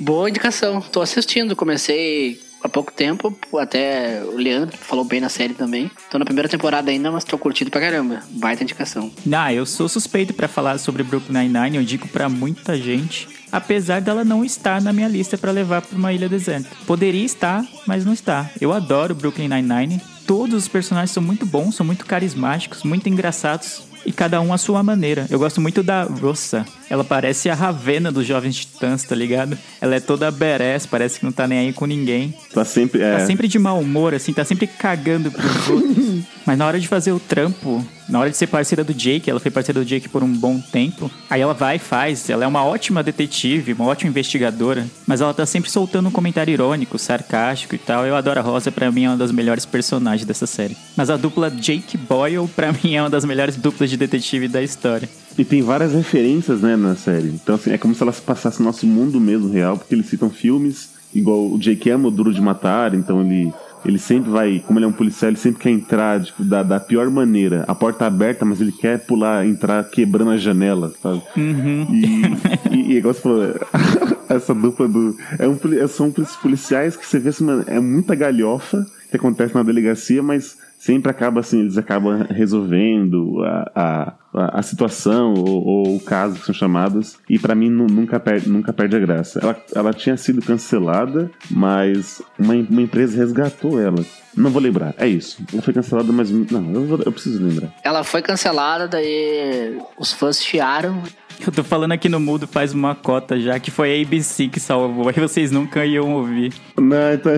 Boa indicação. Tô assistindo, comecei há pouco tempo, até o Leandro falou bem na série também. Tô na primeira temporada ainda, mas tô curtindo pra caramba. Baita indicação.
Ah, eu sou suspeito pra falar sobre Brooklyn Nine-Nine, eu digo pra muita gente, apesar dela não estar na minha lista pra levar pra uma ilha deserta. Poderia estar, mas não está. Eu adoro Brooklyn Nine-Nine. Todos os personagens são muito bons, são muito carismáticos, muito engraçados. E cada um à sua maneira. Eu gosto muito da Rossa. Ela parece a Ravena dos Jovens Titãs, tá ligado? Ela é toda badass, parece que não tá nem aí com ninguém.
tá sempre... É,
Tá sempre de mau humor, assim, tá sempre cagando pros outros. Mas na hora de fazer o trampo, na hora de ser parceira do Jake, ela foi parceira do Jake por um bom tempo. Aí ela vai e faz. Ela é uma ótima detetive, uma ótima investigadora. Mas ela tá sempre soltando um comentário irônico, sarcástico e tal. Eu adoro a Rosa, pra mim é uma das melhores personagens dessa série. Mas a dupla Jake Boyle, pra mim, é uma das melhores duplas de detetive da história.
E tem várias referências, né, na série. Então, assim, é como se elas passassem no nosso mundo mesmo real, porque eles citam filmes, igual o Jake o Duro de Matar, então ele, ele sempre vai, como ele é um policial, ele sempre quer entrar tipo, da, da pior maneira. A porta aberta, mas ele quer pular, entrar quebrando a janela, sabe? E, e, e igual você falou, essa dupla do. É um, são policiais que você vê assim, mano, é muita galhofa que acontece na delegacia, mas sempre acaba assim, eles acabam resolvendo a, a, a, situação ou, ou o caso que são chamados. E pra mim nu- nunca perde, nunca perde a graça. Ela, ela tinha sido cancelada, mas uma, uma empresa resgatou ela. Não vou lembrar, é isso. Ela foi cancelada, mas. Não, eu, vou- eu preciso lembrar.
Ela foi cancelada, daí os fãs chiaram.
Eu tô falando aqui no mudo faz uma cota já, que foi a ABC que salvou. Aí vocês nunca iam ouvir.
Não, então.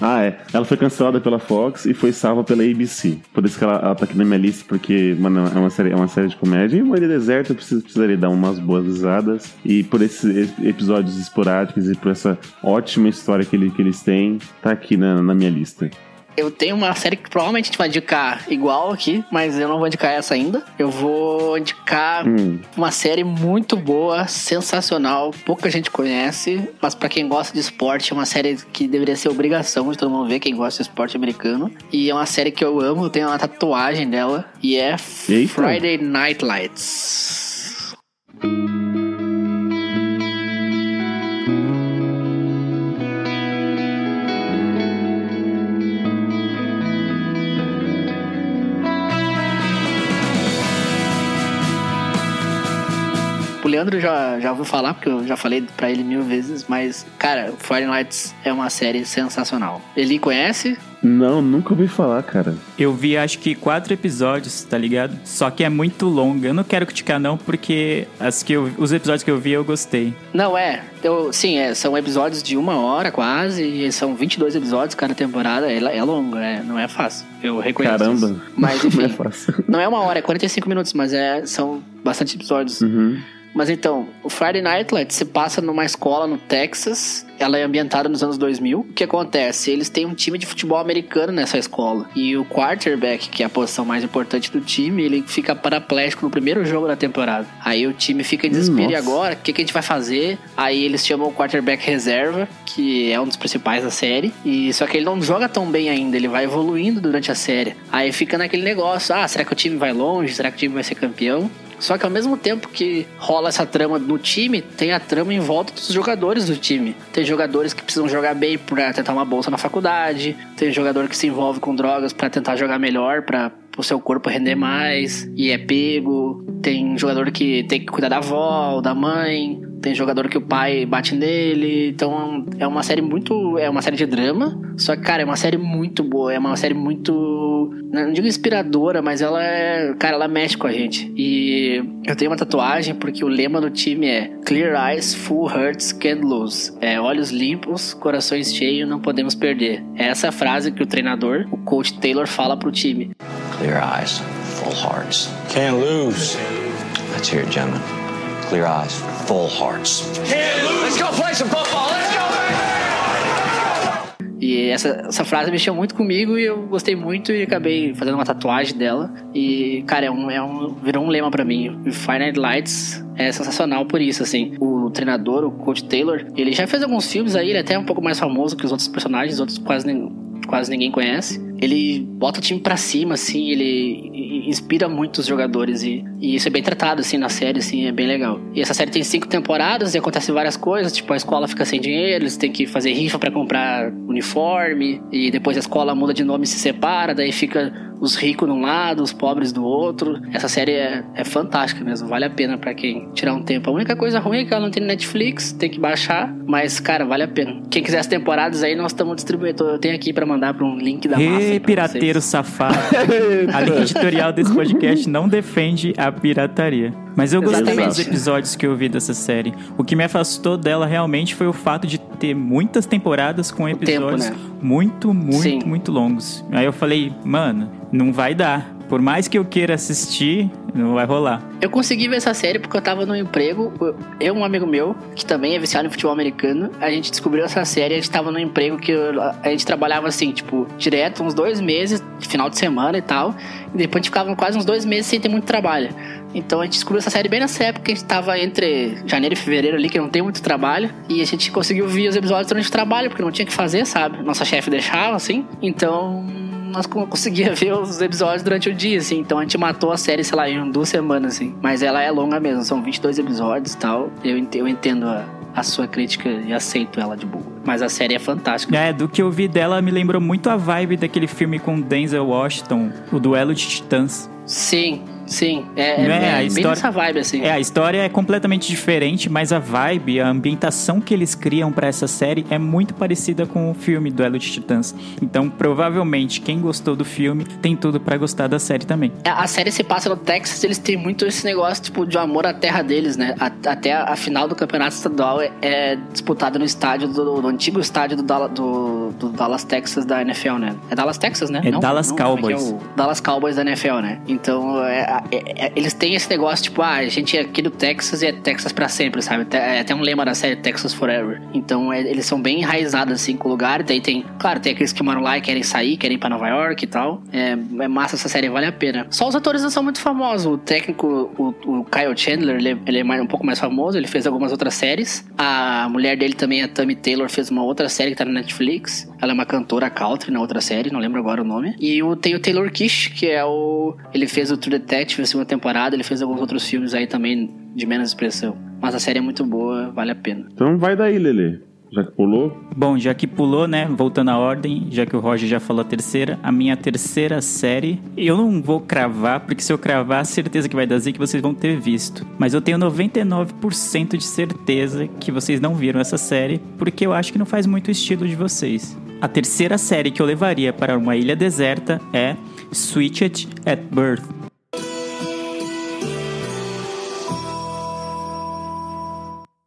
Ah, é. Ela foi cancelada pela Fox e foi salva pela ABC. Por isso que ela, ela tá aqui na minha lista, porque, mano, é uma série, é uma série de comédia. E uma Ilha Deserta eu preciso, precisaria dar umas boas risadas. E por esses episódios esporádicos e por essa ótima história que, ele, que eles têm, tá aqui na, na minha lista.
Eu tenho uma série que provavelmente a gente vai indicar igual aqui, mas eu não vou indicar essa ainda. Eu vou indicar
Hum.
uma série muito boa, sensacional, pouca gente conhece, mas pra quem gosta de esporte, é uma série que deveria ser obrigação de todo mundo ver, quem gosta de esporte americano. E é uma série que eu amo, eu tenho uma tatuagem dela, e é
Eita.
Friday Night Lights. O Leandro já, já ouviu falar, porque eu já falei pra ele mil vezes, mas, cara, Friday Nights é uma série sensacional. Ele conhece?
Não, nunca ouvi falar, cara.
Eu vi acho que quatro episódios, tá ligado? Só que é muito longa. Eu não quero criticar não, porque as que eu- os episódios que eu vi eu gostei.
Não, é. Eu, sim, é, são episódios de uma hora quase, e são 22 episódios cada temporada. Ela é longa, é, não é fácil. Eu reconheço
Caramba.
isso. Mas,
Não é
enfim,
fácil.
não é uma hora, é 45 minutos, mas é, são bastante episódios.
Uhum.
Mas então, o Friday Night Lights se passa numa escola no Texas. Ela é ambientada nos anos 2000. O que acontece? Eles têm um time de futebol americano nessa escola. E o quarterback, que é a posição mais importante do time, ele fica paraplégico no primeiro jogo da temporada. Aí o time fica em desespero. E
Nossa.
agora, o que, que a gente vai fazer? Aí eles chamam o quarterback reserva, que é um dos principais da série. E só que ele não joga tão bem ainda, ele vai evoluindo durante a série. Aí fica naquele negócio: ah, será que o time vai longe? Será que o time vai ser campeão? Só que ao mesmo tempo que rola essa trama no time, tem a trama em volta dos jogadores do time. Tem jogadores que precisam jogar bem pra tentar uma bolsa na faculdade, tem jogador que se envolve com drogas pra tentar jogar melhor, pra o seu corpo render mais e é pego. Tem jogador que tem que cuidar da avó, ou da mãe. Tem jogador que o pai bate nele. Então é uma série muito. É uma série de drama. Só que, cara, é uma série muito boa. É uma série muito. Não digo inspiradora, mas ela é. Cara, ela mexe com a gente. E eu tenho uma tatuagem porque o lema do time é Clear Eyes, Full Hearts, Can't Lose. É olhos limpos, corações cheios, não podemos perder. É essa frase que o treinador, o coach Taylor, fala pro time.
Clear eyes, full hearts.
Can't lose.
Let's hear it, gentlemen. Clear eyes, full hearts.
Let's go play some football. Let's go.
E essa, essa frase mexeu muito comigo e eu gostei muito e acabei fazendo uma tatuagem dela. E, cara, é um, é um, virou um lema pra mim. Night Lights é sensacional por isso, assim. O treinador, o Coach Taylor, ele já fez alguns filmes aí, ele é até um pouco mais famoso que os outros personagens, outros quase, quase ninguém conhece. Ele bota o time pra cima, assim, ele inspira muito os jogadores e, e isso é bem tratado, assim, na série, assim, é bem legal. E essa série tem cinco temporadas e acontecem várias coisas, tipo, a escola fica sem dinheiro, eles têm que fazer rifa pra comprar uniforme e depois a escola muda de nome e se separa, daí fica os ricos de um lado, os pobres do outro. Essa série é, é fantástica mesmo, vale a pena pra quem tirar um tempo. A única coisa ruim é que ela não tem Netflix, tem que baixar, mas, cara, vale a pena. Quem quiser as temporadas aí, nós estamos distribuindo. Eu tenho aqui pra mandar pra um link da massa.
Ê, pirateiro safado. A linha editorial desse podcast não defende a pirataria. Mas eu gostei
Exatamente.
dos episódios que eu vi dessa série. O que me afastou dela realmente foi o fato de ter muitas temporadas com episódios
né?
muito, muito,
Sim.
muito longos. Aí eu falei, mano, não vai dar. Por mais que eu queira assistir, não vai rolar.
Eu consegui ver essa série porque eu tava no emprego. Eu um amigo meu, que também é viciado em futebol americano, a gente descobriu essa série. A gente tava no emprego que eu- a gente trabalhava assim, tipo, direto, uns dois meses, final de semana e tal. E depois a gente ficava quase uns dois meses sem ter muito trabalho. Então a gente descobriu essa série bem nessa época. A gente tava entre janeiro e fevereiro ali, que não tem muito trabalho. E a gente conseguiu ver os episódios durante o trabalho, porque não tinha que fazer, sabe? Nossa chefe deixava, assim. Então nós co- conseguia ver os episódios durante o dia, assim. Então a gente matou a série, sei lá, em duas semanas, assim. Mas ela é longa mesmo, são 22 episódios e tal. Eu entendo a, a sua crítica e aceito ela de boa. Mas a série é fantástica.
É, do que eu vi dela me lembrou muito a vibe daquele filme com Denzel Washington, o Duelo de Titãs.
Sim, sim. É, é,
é?
é
A
bem
história-
nessa vibe, assim.
É, a história é completamente diferente, mas a vibe, a ambientação que eles criam pra essa série é muito parecida com o filme Duelo de Titãs. Então, provavelmente, quem gostou do filme tem tudo pra gostar da série também.
A a série se passa no Texas, eles têm muito esse negócio, tipo, de amor à terra deles, né? A- até a, a final do campeonato estadual é, é disputada no estádio do, do antigo estádio do, do- do Dallas, Texas da NFL, né? É Dallas, Texas, né?
É Dallas
como é que
Cowboys.
o Dallas Cowboys da NFL, né? Então, é, é, é, eles têm esse negócio, tipo, ah, a gente é aqui do Texas e é Texas pra sempre, sabe? É até um lema da série Texas Forever. Então, é, eles são bem enraizados, assim, com o lugar. Daí tem, claro, tem aqueles que moram lá e querem sair, querem ir pra Nova York e tal. É, é massa essa série, vale a pena. Só os atores não são muito famosos. O técnico, o, o Kyle Chandler, ele, ele é um pouco mais famoso, ele fez algumas outras séries. A mulher dele também, a Tammy Taylor, fez uma outra série que tá na Netflix. Ela é uma cantora country na outra série, não lembro agora o nome. E o, tem o Taylor Kish, que é o. Ele fez o True Detective, a segunda temporada, ele fez alguns outros filmes aí também de menos expressão. Mas a série é muito boa, vale a pena.
Então vai daí, Lele. Já que pulou?
Bom, já que pulou, né? Voltando à ordem, já que o Roger já falou a terceira, a minha terceira série, eu não vou cravar, porque se eu cravar, certeza que vai dar que vocês vão ter visto. Mas eu tenho 99% de certeza que vocês não viram essa série, porque eu acho que não faz muito estilo de vocês. A terceira série que eu levaria para uma ilha deserta é Switched at Birth.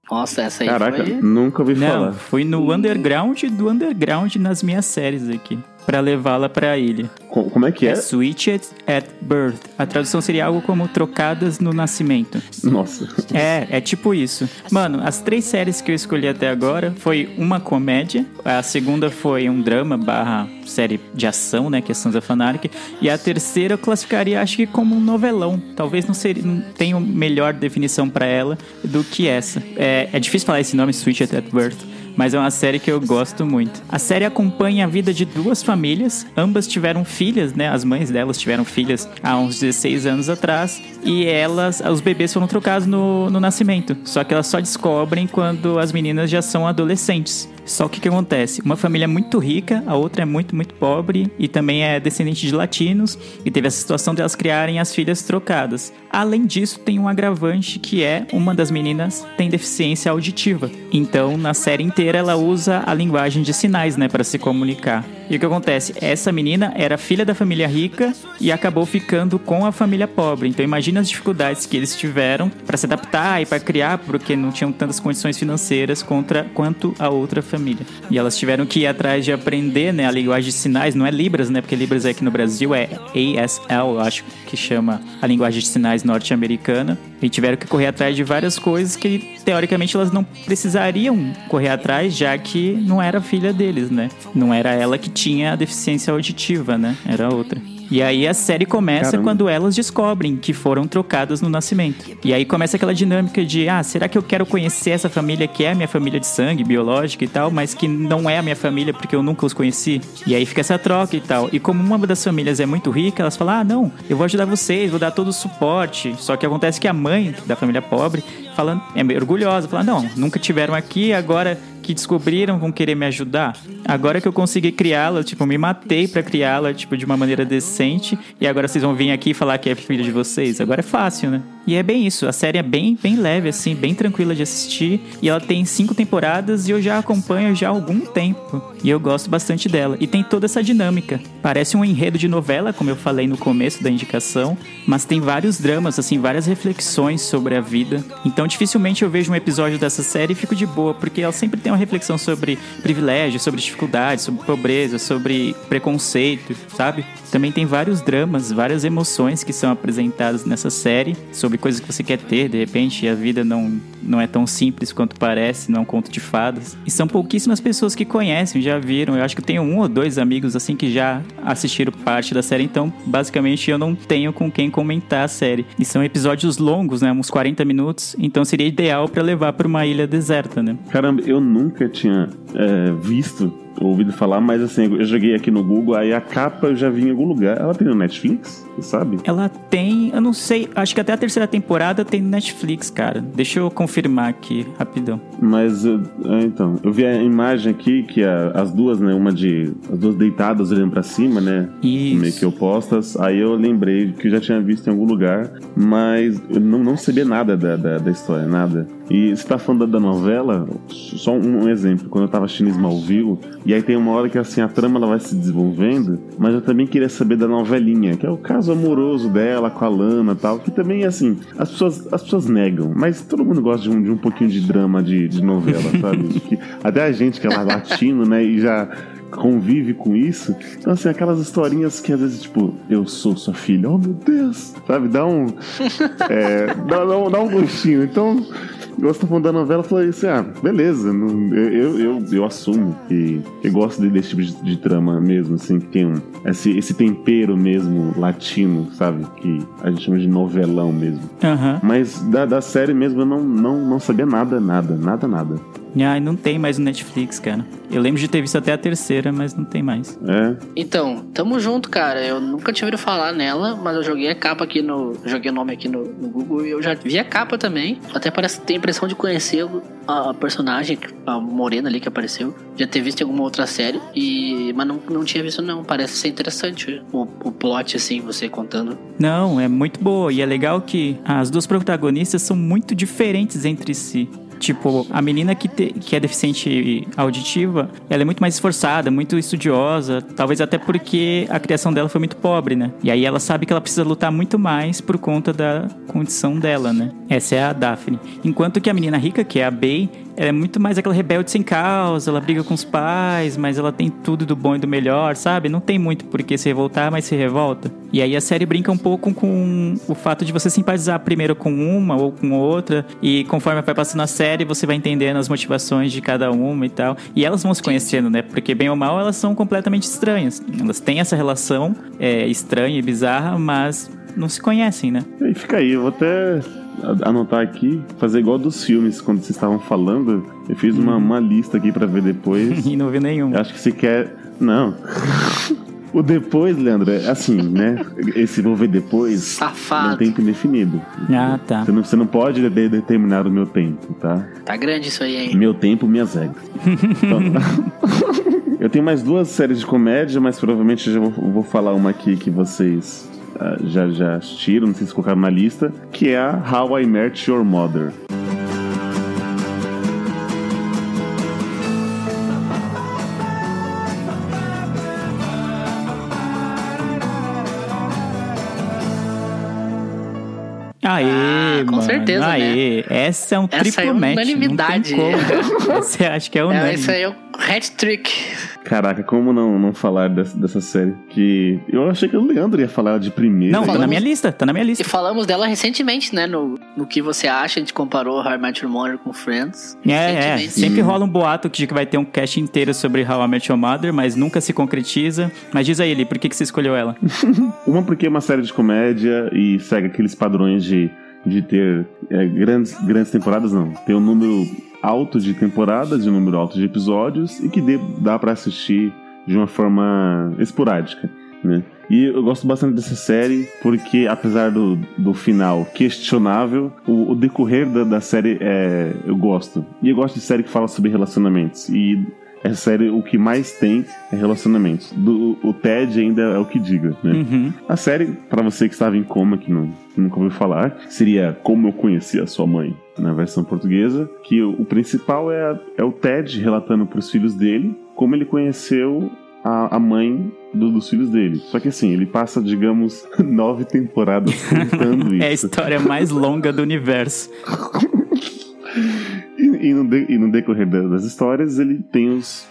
Nossa, essa aí
Caraca,
foi...
nunca ouvi
Não,
falar.
fui no underground do underground nas minhas séries aqui. Pra levá-la pra ilha.
Co- Como é que é?
É Switched at Birth. A tradução seria algo como trocadas no nascimento.
Nossa.
É, é tipo isso. Mano, as três séries que eu escolhi até agora foi uma comédia, a segunda foi um drama barra série de ação, né, que é Sons of Anarchy, e a terceira eu classificaria acho que como um novelão. Talvez não, seria, não tenha melhor definição pra ela do que essa. É, é difícil falar esse nome, Switched at Birth. Mas é uma série que eu gosto muito. A série acompanha a vida de duas famílias. Ambas tiveram filhas, né? As mães delas tiveram filhas há uns 16 anos atrás. E elas, os bebês foram trocados no, no nascimento. Só que elas só descobrem quando as meninas já são adolescentes. Só que o que acontece? Uma família é muito rica, a outra é muito, muito pobre e também é descendente de latinos e teve essa situação de elas criarem as filhas trocadas. Além disso, tem um agravante que é uma das meninas tem deficiência auditiva. Então, na série inteira ela usa a linguagem de sinais, né, para se comunicar. E o que acontece? Essa menina era filha da família rica e acabou ficando com a família pobre. Então, imagina as dificuldades que eles tiveram para se adaptar e para criar, porque não tinham tantas condições financeiras contra quanto a outra família. E elas tiveram que ir atrás de aprender, né, a linguagem de sinais, não é Libras, né, porque Libras aqui no Brasil é ASL, eu acho que chama a linguagem de sinais norte-americana. E tiveram que correr atrás de várias coisas que teoricamente elas não precisariam correr atrás, já que não era filha deles, né? Não era ela que tinha a deficiência auditiva, né? Era outra. E aí a série começa
Caramba.
quando elas descobrem que foram trocadas no nascimento. E aí começa aquela dinâmica de, ah, será que eu quero conhecer essa família que é a minha família de sangue, biológica e tal, mas que não é a minha família porque eu nunca os conheci? E aí fica essa troca e tal. E como uma das famílias é muito rica, elas falam, ah, não, eu vou ajudar vocês, vou dar todo o suporte. Só que acontece que a mãe da família pobre falando, é meio orgulhosa, fala, não, nunca tiveram aqui, agora que descobriram vão querer me ajudar. Agora que eu consegui criá-la, tipo, me matei pra criá-la, tipo, de uma maneira decente, e agora vocês vão vir aqui falar que é filho de vocês. Agora é fácil, né? E é bem isso. A série é bem, bem leve, assim, bem tranquila de assistir. E ela tem cinco temporadas e eu já acompanho já há algum tempo. E eu gosto bastante dela. E tem toda essa dinâmica. Parece um enredo de novela, como eu falei no começo da indicação, mas tem vários dramas, assim, várias reflexões sobre a vida. Então dificilmente eu vejo um episódio dessa série e fico de boa, porque ela sempre tem uma reflexão sobre privilégio, sobre dificuldade, sobre pobreza, sobre preconceito, sabe? Também tem vários dramas, várias emoções que são apresentadas nessa série, sobre coisas que você quer ter, de repente, a vida não, não é tão simples quanto parece, não é um conto de fadas. E são pouquíssimas pessoas que conhecem, já viram. Eu acho que eu tenho um ou dois amigos assim que já assistiram parte da série, então basicamente eu não tenho com quem comentar a série. E são episódios longos, né? Uns 40 minutos, então seria ideal pra levar pra uma ilha deserta, né?
Caramba, eu nunca tinha é, visto, ouvido falar, mas assim, eu joguei aqui no Google, aí a capa eu já vi em algum lugar. Ela tem no Netflix? Sabe?
Ela tem, eu não sei, acho que até a terceira temporada tem no Netflix, cara. Deixa eu confirmar aqui, rapidão.
Mas, eu- é, então, eu vi a imagem aqui que a- as duas, né, uma de... As duas deitadas olhando pra cima, né?
Isso.
Meio que opostas. Aí eu lembrei que eu já tinha visto em algum lugar, mas eu não, não sabia nada da, da, da história, nada. E você tá falando da, da novela, só um, um exemplo. Quando eu tava assistindo Smallville, e aí tem uma hora que assim, a trama ela vai se desenvolvendo, mas eu também queria saber da novelinha, que é o caso amoroso dela com a Lana tal, que também, assim, as pessoas, as pessoas negam, mas todo mundo gosta de um, de um pouquinho de drama de, de novela, sabe? Que até a gente que é latino, né, e já convive com isso. Então, assim, aquelas historinhas que às vezes, tipo, eu sou sua filha, oh meu Deus, sabe? Dá um. é, dá, dá, um, dá um gostinho. Então, gosto falando da novela, falei assim, ah, beleza, não, eu, eu, eu assumo que eu gosto desse tipo de, de trama mesmo, assim, que tem um, esse, esse tempero mesmo latino, sabe? Que a gente chama de novelão mesmo.
Aham.
Mas da, da série mesmo eu não, não, não sabia nada, nada, nada, nada.
Ai, não tem mais no Netflix, cara. Eu lembro de ter visto até a terceira, mas não tem mais.
É,
Então, tamo junto, cara. Eu nunca tinha ouvido falar nela, mas eu joguei a capa aqui no. Joguei o nome aqui no, no Google e eu já vi a capa também. Até parece ter a impressão de conhecer a personagem, a morena ali que apareceu. Já ter visto em alguma outra série. E. Mas não, não tinha visto, não. Parece ser interessante o, o plot, assim, você contando.
Não, é muito boa. E é legal que as duas protagonistas são muito diferentes entre si. Tipo, a menina que, te- que é deficiente auditiva, ela é muito mais esforçada, muito estudiosa, talvez até porque a criação dela foi muito pobre, né? E aí ela sabe que ela precisa lutar muito mais por conta da condição dela, né? Essa é a Daphne. Enquanto que a menina rica, que é a Bey, ela é muito mais aquela rebelde sem causa, ela briga com os pais, mas ela tem tudo do bom e do melhor, sabe? Não tem muito por que se revoltar, mas se revolta. E aí a série brinca um pouco com o fato de você simpatizar primeiro com uma ou com outra, e conforme vai passando a série, você vai entendendo as motivações de cada uma e tal. E elas vão se conhecendo, né? Porque bem ou mal elas são completamente estranhas. Elas têm essa relação é, estranha e bizarra, mas não se conhecem, né?
E fica aí, eu vou até anotar aqui, fazer igual dos filmes, quando vocês estavam falando. Eu fiz uma, uma lista aqui pra ver depois.
E não vi nenhum.
Acho que se quer. Não. O depois, Leandro, é assim, né? Esse vou ver depois.
Safado.
Não tem tempo indefinido.
Ah, tá.
Você não, você não pode de- determinar o meu tempo, tá?
Tá grande isso aí, hein?
Meu tempo, minhas regras. Então, eu tenho mais duas séries de comédia, mas provavelmente eu já vou, vou falar uma aqui que vocês já, já assistiram, não sei se colocaram na lista, que é a How I Met Your Mother.
Aê,
Ah, com
mano.
certeza, né?
Aê. Essa é um
Essa
triplo
é
match.
unanimidade.
Não tem como. Eu acho que é
É,
unânime.
isso aí é o hat trick.
Caraca, como não, não falar dessa, dessa série? Que eu achei que o Leandro ia falar de primeira.
Não, tá
Falamos-
na minha lista, tá na minha
E
lista.
falamos dela recentemente, né? No, no que você acha, a gente comparou How I Met Your Mother com Friends.
É, é.
Recentemente.
Sempre rola um boato de que vai ter um cast inteiro sobre How I Met Your Mother, mas nunca se concretiza. Mas diz aí, Eli, por que, que você escolheu ela?
Uma porque é uma série de comédia e segue aqueles padrões de, de ter é, grandes, grandes temporadas, não. Tem um número alto de temporadas e um número alto de episódios e que dê- dá pra assistir de uma forma esporádica, né? E eu gosto bastante dessa série porque, apesar do, do final questionável, o, o decorrer da, da série é, eu gosto. E eu gosto de série que fala sobre relacionamentos. E essa série, o que mais tem é relacionamentos. Do, o Ted ainda é o que diga, né?
Uhum.
A série, pra você que estava em coma, que não, nunca ouviu falar, seria Como Eu Conheci a Sua Mãe, na versão portuguesa, que o, o principal é, a- é o Ted relatando pros filhos dele como ele conheceu a, a mãe do- dos filhos dele. Só que assim, ele passa, digamos, nove temporadas contando isso.
É a história mais longa do universo.
E, no, de- e no decorrer da- das histórias, ele tem os,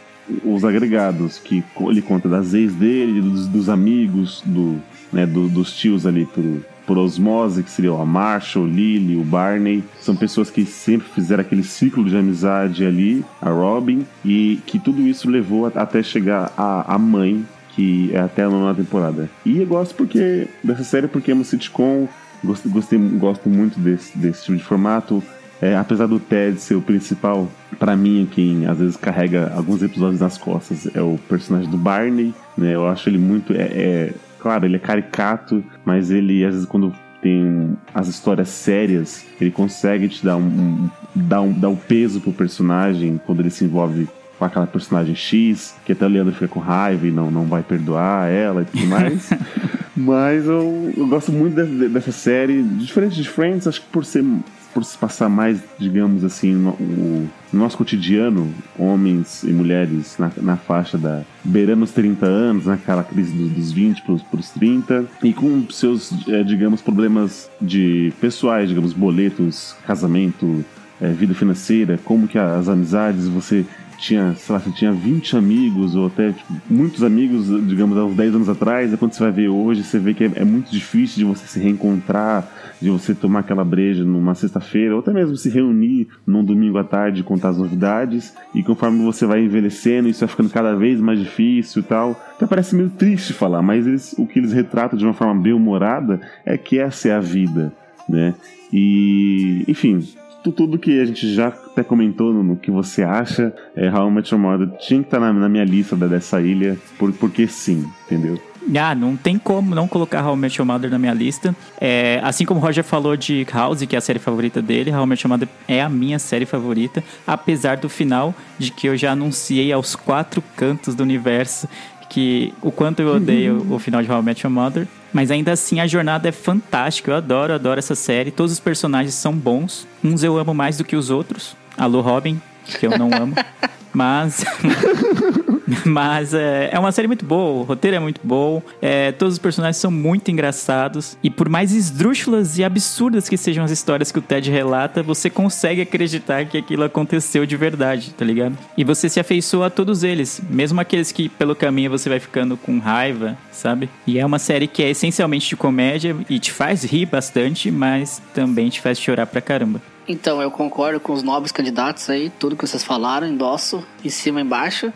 os agregados, que ele conta das ex dele, dos, dos amigos, do, né, do- dos tios ali por, por osmose, que seriam a Marshall, o Lily, o Barney. São pessoas que sempre fizeram aquele ciclo de amizade ali, a Robin, e que tudo isso levou a- até chegar a, a mãe, que é até a nona temporada. E eu gosto porque dessa série porque é uma sitcom, gosto, gostei, gosto muito desse, desse tipo de formato. É, apesar do Ted ser o principal, pra mim, quem às vezes carrega alguns episódios nas costas é o personagem do Barney, né? Eu acho ele muito. É, é- claro, ele é caricato, mas ele, às vezes, quando tem as histórias sérias, ele consegue te dar um, um- dar um, dar um peso pro personagem quando ele se envolve com aquela personagem X, que até o Leandro fica com raiva e não, não vai perdoar ela e tudo mais. Mas eu, eu gosto muito de- dessa série. Diferente de Friends, acho que por ser por se passar mais, digamos assim, no, o- no nosso cotidiano, homens e mulheres na, na faixa da beirando os 30 anos, naquela crise do- dos 20 pros, pros 30, e com seus, eh, digamos, problemas de pessoais, digamos, boletos, casamento, eh, vida financeira, como que as amizades você tinha, sei lá, você tinha 20 amigos ou até tipo, muitos amigos, digamos, há uns 10 anos atrás, e quando você vai ver hoje, você vê que é, é muito difícil de você se reencontrar, de você tomar aquela breja numa sexta-feira, ou até mesmo se reunir num domingo à tarde e contar as novidades, e conforme você vai envelhecendo, isso vai ficando cada vez mais difícil e tal. Até parece meio triste falar, mas eles, o que eles retratam de uma forma bem humorada é que essa é a vida, né? E, enfim, tudo que a gente já até comentou no, no que você acha, é, How I Met Your Mother tinha que estar na, na minha lista da- dessa ilha, por, porque sim, entendeu?
Ah, não tem como não colocar How I Met Your Mother na minha lista. É, assim como o Roger falou de House, que é a série favorita dele, How I Met Your Mother é a minha série favorita, apesar do final de que eu já anunciei aos quatro cantos do universo que o quanto eu odeio o final de How I Met Your Mother. Mas ainda assim a jornada é fantástica. Eu adoro, adoro essa série. Todos os personagens são bons. Uns eu amo mais do que os outros. Alô, Robin, que eu não amo. Mas. Mas é, é uma série muito boa, o roteiro é muito bom, é, todos os personagens são muito engraçados. E por mais esdrúxulas e absurdas que sejam as histórias que o Ted relata, você consegue acreditar que aquilo aconteceu de verdade, tá ligado? E você se afeiçoa a todos eles, mesmo aqueles que pelo caminho você vai ficando com raiva, sabe? E é uma série que é essencialmente de comédia e te faz rir bastante, mas também te faz chorar pra caramba.
Então, eu concordo com os nobres candidatos aí, tudo que vocês falaram, endosso, em cima e embaixo.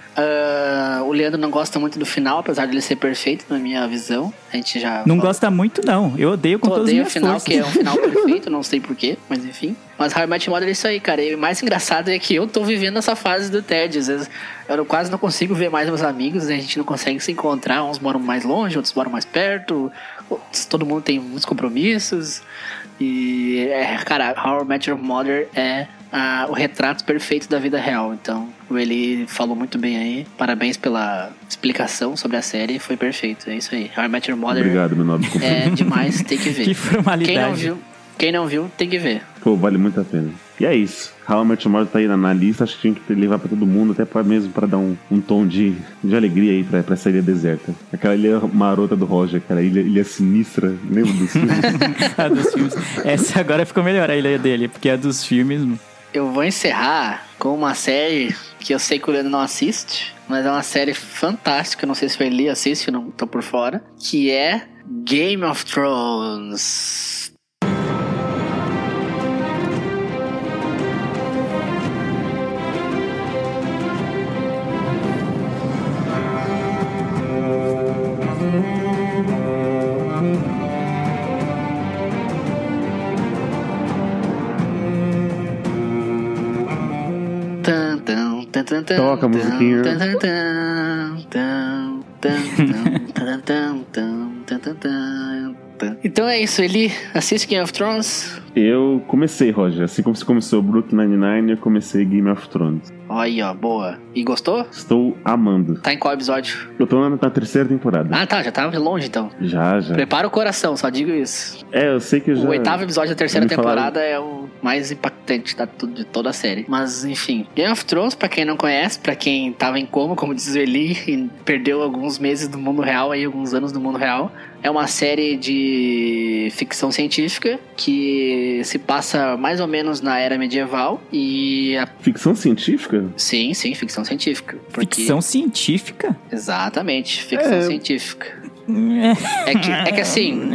Ah, o Leandro não gosta muito do final, apesar de ele ser perfeito na minha visão. A gente já.
Não
falou.
gosta muito, não. Eu odeio com
Eu
todas as
odeio o final,
forças.
que é um final perfeito, não sei porquê, mas enfim. Mas How I Met Your Mother é isso aí, cara. E o mais engraçado é que eu tô vivendo essa fase do Ted. Às vezes eu quase não consigo ver mais meus amigos, a gente não consegue se encontrar. Uns moram mais longe, outros moram mais perto. outros- todo mundo tem muitos compromissos. E, é, cara, How I Met Your Mother é ah, o retrato perfeito da vida real. Então, ele falou muito bem aí. Parabéns pela explicação sobre a série, foi perfeito. É isso aí. How I Met Your Mother
Obrigado, meu nobre
é demais, tem que ver.
Que formalidade.
Quem não viu, quem não viu, tem que ver.
Pô, vale muito a pena. E é isso. How I Met Your Mother tá aí na, na lista, acho que tinha que levar pra todo mundo, até pra, mesmo pra dar um, um tom de, de alegria aí pra, pra essa ilha deserta. Aquela ilha marota do Roger, aquela ilha, ilha sinistra, lembra dos filmes?
a dos filmes. Essa agora ficou melhor a ilha dele, porque a dos filmes.
Eu vou encerrar com uma série que eu sei que o Leandro não assiste, mas é uma série fantástica. Não sei se o Eli assiste, não tô por fora. Que é Game of Thrones. Tan, tan, tan. Então é isso, Eli. Assiste Game of Thrones.
Eu comecei, Roger. Assim como você começou Brooklyn Nine-Nine, eu comecei Game of Thrones.
Aí, ó, boa. E gostou?
Estou amando.
Tá em qual episódio?
Eu tô na, na terceira temporada.
Ah, tá, já tava longe então.
Já, já.
Prepara o coração, só digo isso.
É, eu sei que eu já...
O oitavo episódio da terceira
me falaram-
temporada é o mais impactante da, de toda a série. Mas, enfim. Game of Thrones, pra quem não conhece, pra quem tava em coma, como diz o Eli, e perdeu alguns meses do mundo real, aí alguns anos do mundo real. É uma série de ficção científica que se passa mais ou menos na era medieval e... a-
Ficção científica?
Sim, sim, ficção científica. Porque...
Ficção científica?
Exatamente, ficção
É.
científica. É que, é que assim.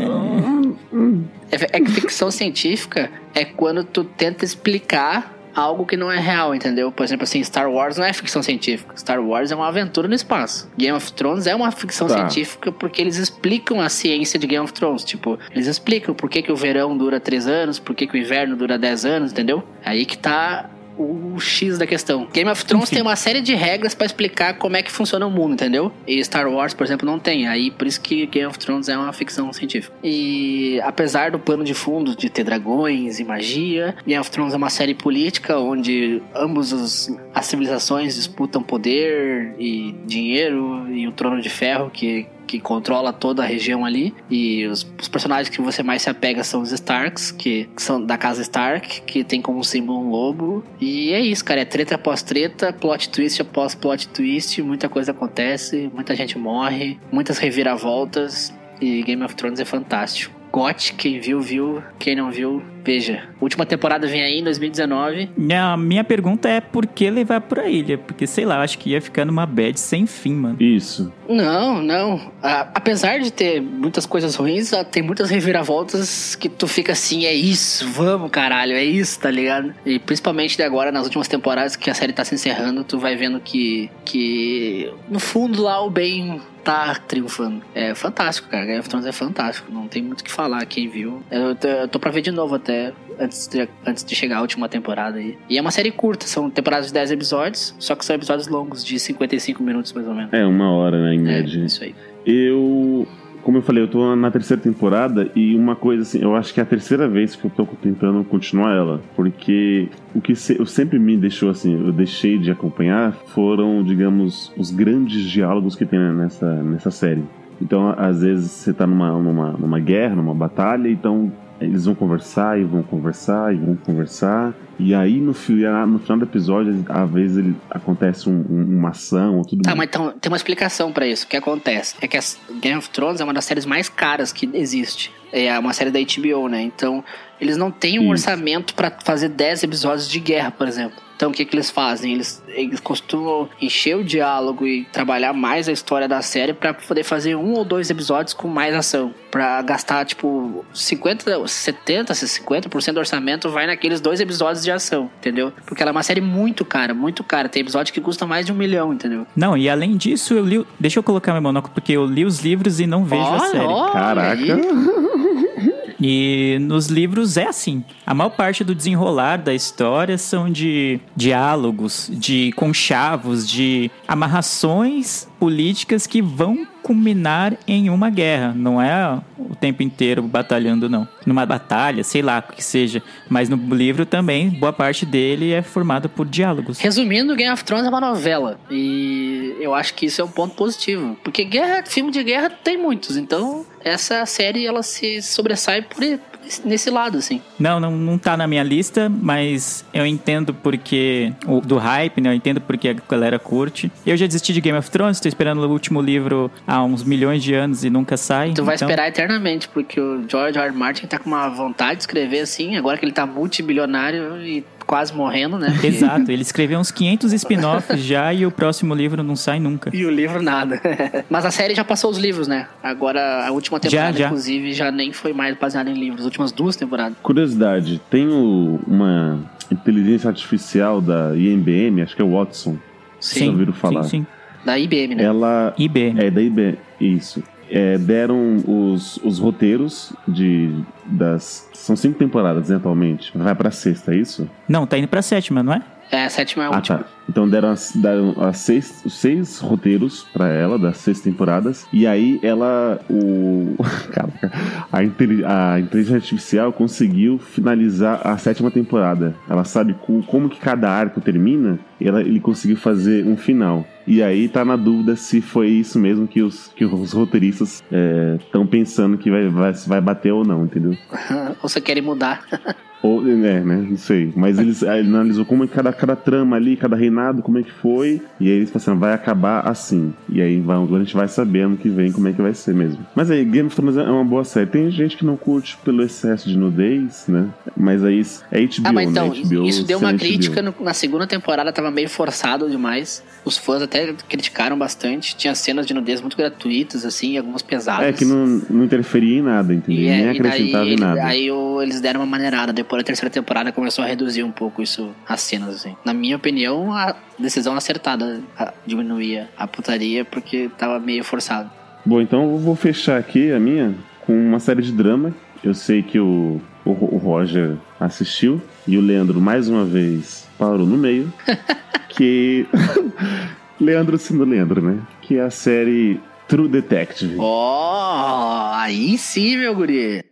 É, é que ficção científica é quando tu tenta explicar algo que não é real, entendeu? Por exemplo, assim, Star Wars não é ficção científica. Star Wars é uma aventura no espaço. Game of Thrones é uma ficção
Tá.
científica porque eles explicam a ciência de Game of Thrones. Tipo, eles explicam por que, que o verão dura 3 anos, por que, que o inverno dura 10 anos, entendeu? Aí que tá o X da questão. Game of Thrones tem uma série de regras pra explicar como é que funciona o mundo, entendeu? E Star Wars, por exemplo, não tem. Aí por isso que Game of Thrones é uma ficção científica. E apesar do pano de fundo de ter dragões e magia, Game of Thrones é uma série política onde ambos os, as civilizações disputam poder e dinheiro e o trono de ferro que que controla toda a região ali. E os, os personagens que você mais se apega são os Starks, que, que são da casa Stark, que tem como símbolo um lobo. E é isso, cara. É treta após treta, plot twist após plot twist. Muita coisa acontece, muita gente morre, muitas reviravoltas. E Game of Thrones é fantástico. GOT, quem viu, viu. Quem não viu, Veja, última temporada vem aí em 2019.
Minha, minha pergunta é por que levar pra ilha? Porque, sei lá, acho que ia ficar numa bad sem fim, mano.
Isso.
Não, não. A- apesar de ter muitas coisas ruins, tem muitas reviravoltas que tu fica assim, é isso, vamos caralho, é isso, tá ligado? E principalmente de agora, nas últimas temporadas que a série tá se encerrando, tu vai vendo que, que no fundo lá o bem tá triunfando. É fantástico, cara. Game of Thrones é fantástico. Não tem muito o que falar. Quem viu. Eu tô, eu tô pra ver de novo até. Antes de, antes de chegar a última temporada aí. E é uma série curta, são temporadas de 10 episódios, só que são episódios longos, de 55 minutos mais ou menos.
É, uma hora, né, em
É,
média.
isso aí.
Eu, como eu falei, eu tô na terceira temporada e uma coisa assim, eu acho que é a terceira vez que eu tô tentando continuar ela, porque o que se- eu sempre me deixou assim, eu deixei de acompanhar foram, digamos, os grandes diálogos que tem nessa, nessa série. Então, às vezes você tá numa, numa, numa guerra, numa batalha, então eles vão conversar e vão conversar e vão conversar. E aí no, no final do episódio, às vezes ele, acontece um- um- uma ação ou tudo
Tá, mas então, tem uma explicação pra isso. O que acontece? É que a Game of Thrones é uma das séries mais caras que existe. É uma série da HBO, né? Então, eles não têm um
Isso.
orçamento pra fazer 10 episódios de guerra, por exemplo. Então, o que, que eles fazem? Eles, eles costumam encher o diálogo e trabalhar mais a história da série pra poder fazer um ou dois episódios com mais ação. Pra gastar, tipo, 50, 70, 50% do orçamento vai naqueles dois episódios de ação, entendeu? Porque ela é uma série muito cara, muito cara. Tem episódio que custa mais de um milhão, entendeu?
Não, e além disso, eu li. Deixa eu colocar meu monóculo, porque eu li os livros e não vejo a
Olha,
série.
olha
Caraca.
E nos livros é assim. A maior parte do desenrolar da história são de diálogos, de conchavos, de amarrações políticas que vão culminar em uma guerra. Não é o tempo inteiro batalhando, não. Numa batalha, sei lá, o que seja. Mas no livro também, boa parte dele é formada por diálogos.
Resumindo, Game of Thrones é uma novela. E eu acho que isso é um ponto positivo. Porque guerra, filme de guerra tem muitos. Então, essa série ela se sobressai por nesse lado, assim.
Não, não, não tá na minha lista, mas eu entendo porque. O, do hype, né? Eu entendo porque a galera curte. Eu já desisti de Game of Thrones, tô esperando o último livro há uns milhões de anos e nunca sai.
Tu vai
então-
esperar eternamente, porque o George R. R. Martin tá com uma vontade de escrever assim, agora que ele tá multibilionário e quase morrendo, né?
Exato, ele escreveu uns 500 spin-offs já e o próximo livro não sai nunca.
E o livro nada. Mas a série já passou os livros, né? Agora a última temporada,
já.
inclusive, já nem foi mais baseada em livros. As últimas duas temporadas.
Curiosidade, tem o- uma inteligência artificial da IBM, acho que é o Watson.
Sim.
Já ouviram falar?
Sim, sim.
Da IBM, né?
Ela
IBM.
é da IBM, isso. É, deram os, os roteiros de das são cinco temporadas né, atualmente. Vai pra sexta, é isso?
Não, tá indo pra sétima, não é?
É, a sétima é a
Ah,
última.
tá. Então deram, as, deram as seis, os seis roteiros pra ela, das seis temporadas. E aí ela. O. Caraca. A, a inteligência artificial conseguiu finalizar a sétima temporada. Ela sabe co- como que cada arco termina. E ela, ele conseguiu fazer um final. E aí tá na dúvida se foi isso mesmo que os, que os roteiristas estão pensando que vai, vai, vai bater ou não, entendeu?
Ou você quer mudar?
Ou, é, né? Não sei. Mas eles ele analisou como é cada, cada trama ali, cada reinado, como é que foi. E aí eles falaram assim, vai acabar assim. E aí vai, a gente vai saber ano que vem como é que vai ser mesmo. Mas aí, Game of Thrones é uma boa série. Tem gente que não curte pelo excesso de nudez, né? Mas aí é HBO,
ah, mas então,
né? HBO,
isso deu uma crítica no- na segunda temporada, tava meio forçado demais. Os fãs até criticaram bastante. Tinha cenas de nudez muito gratuitas, assim, algumas pesadas.
É, que não, não interferia em nada, entendeu?
E,
Nem
daí
acrescentava em nada.
aí eles deram uma maneirada. Depois da terceira temporada começou a reduzir um pouco isso, as cenas, assim. Na minha opinião, a decisão acertada a- diminuía a putaria porque tava meio forçado.
Bom, então eu vou fechar aqui a minha com uma série de drama. Eu sei que o, o, o Roger assistiu e o Leandro, mais uma vez, parou no meio. que. Leandro sendo Leandro, né? Que é a série True Detective.
Oh, aí sim, meu guri.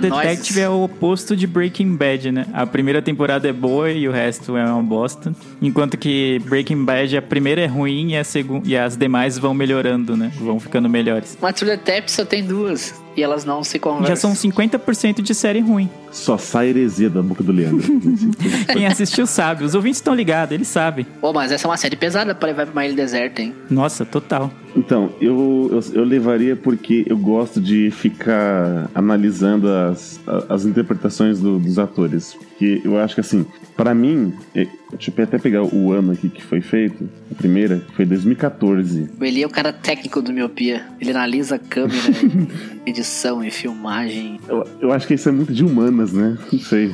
True
É nós-
Detective é o oposto de Breaking Bad, né? A primeira temporada é boa e o resto é uma bosta. Enquanto que Breaking Bad, a primeira é ruim e, a segun... e as demais vão melhorando, né? Vão ficando melhores.
Mas True Detective só tem duas. E elas não se conversam.
Já são 50% de série ruim.
Só sai heresia da boca do Leandro.
Quem assistiu sabe. Os ouvintes estão ligados, eles sabem.
Pô, mas essa é uma série pesada pra levar pra uma ilha deserta, hein?
Nossa, total.
Então, eu, eu, eu levaria porque eu gosto de ficar analisando as, as interpretações do- dos atores. Porque eu acho que, assim, pra mim, deixa eu até pegar o ano aqui que foi feito, a primeira, que foi 2014.
O Eli é o cara técnico do Miopia. Ele analisa câmera, edição e filmagem.
Eu, eu acho que isso é muito de humanas, né? Não sei.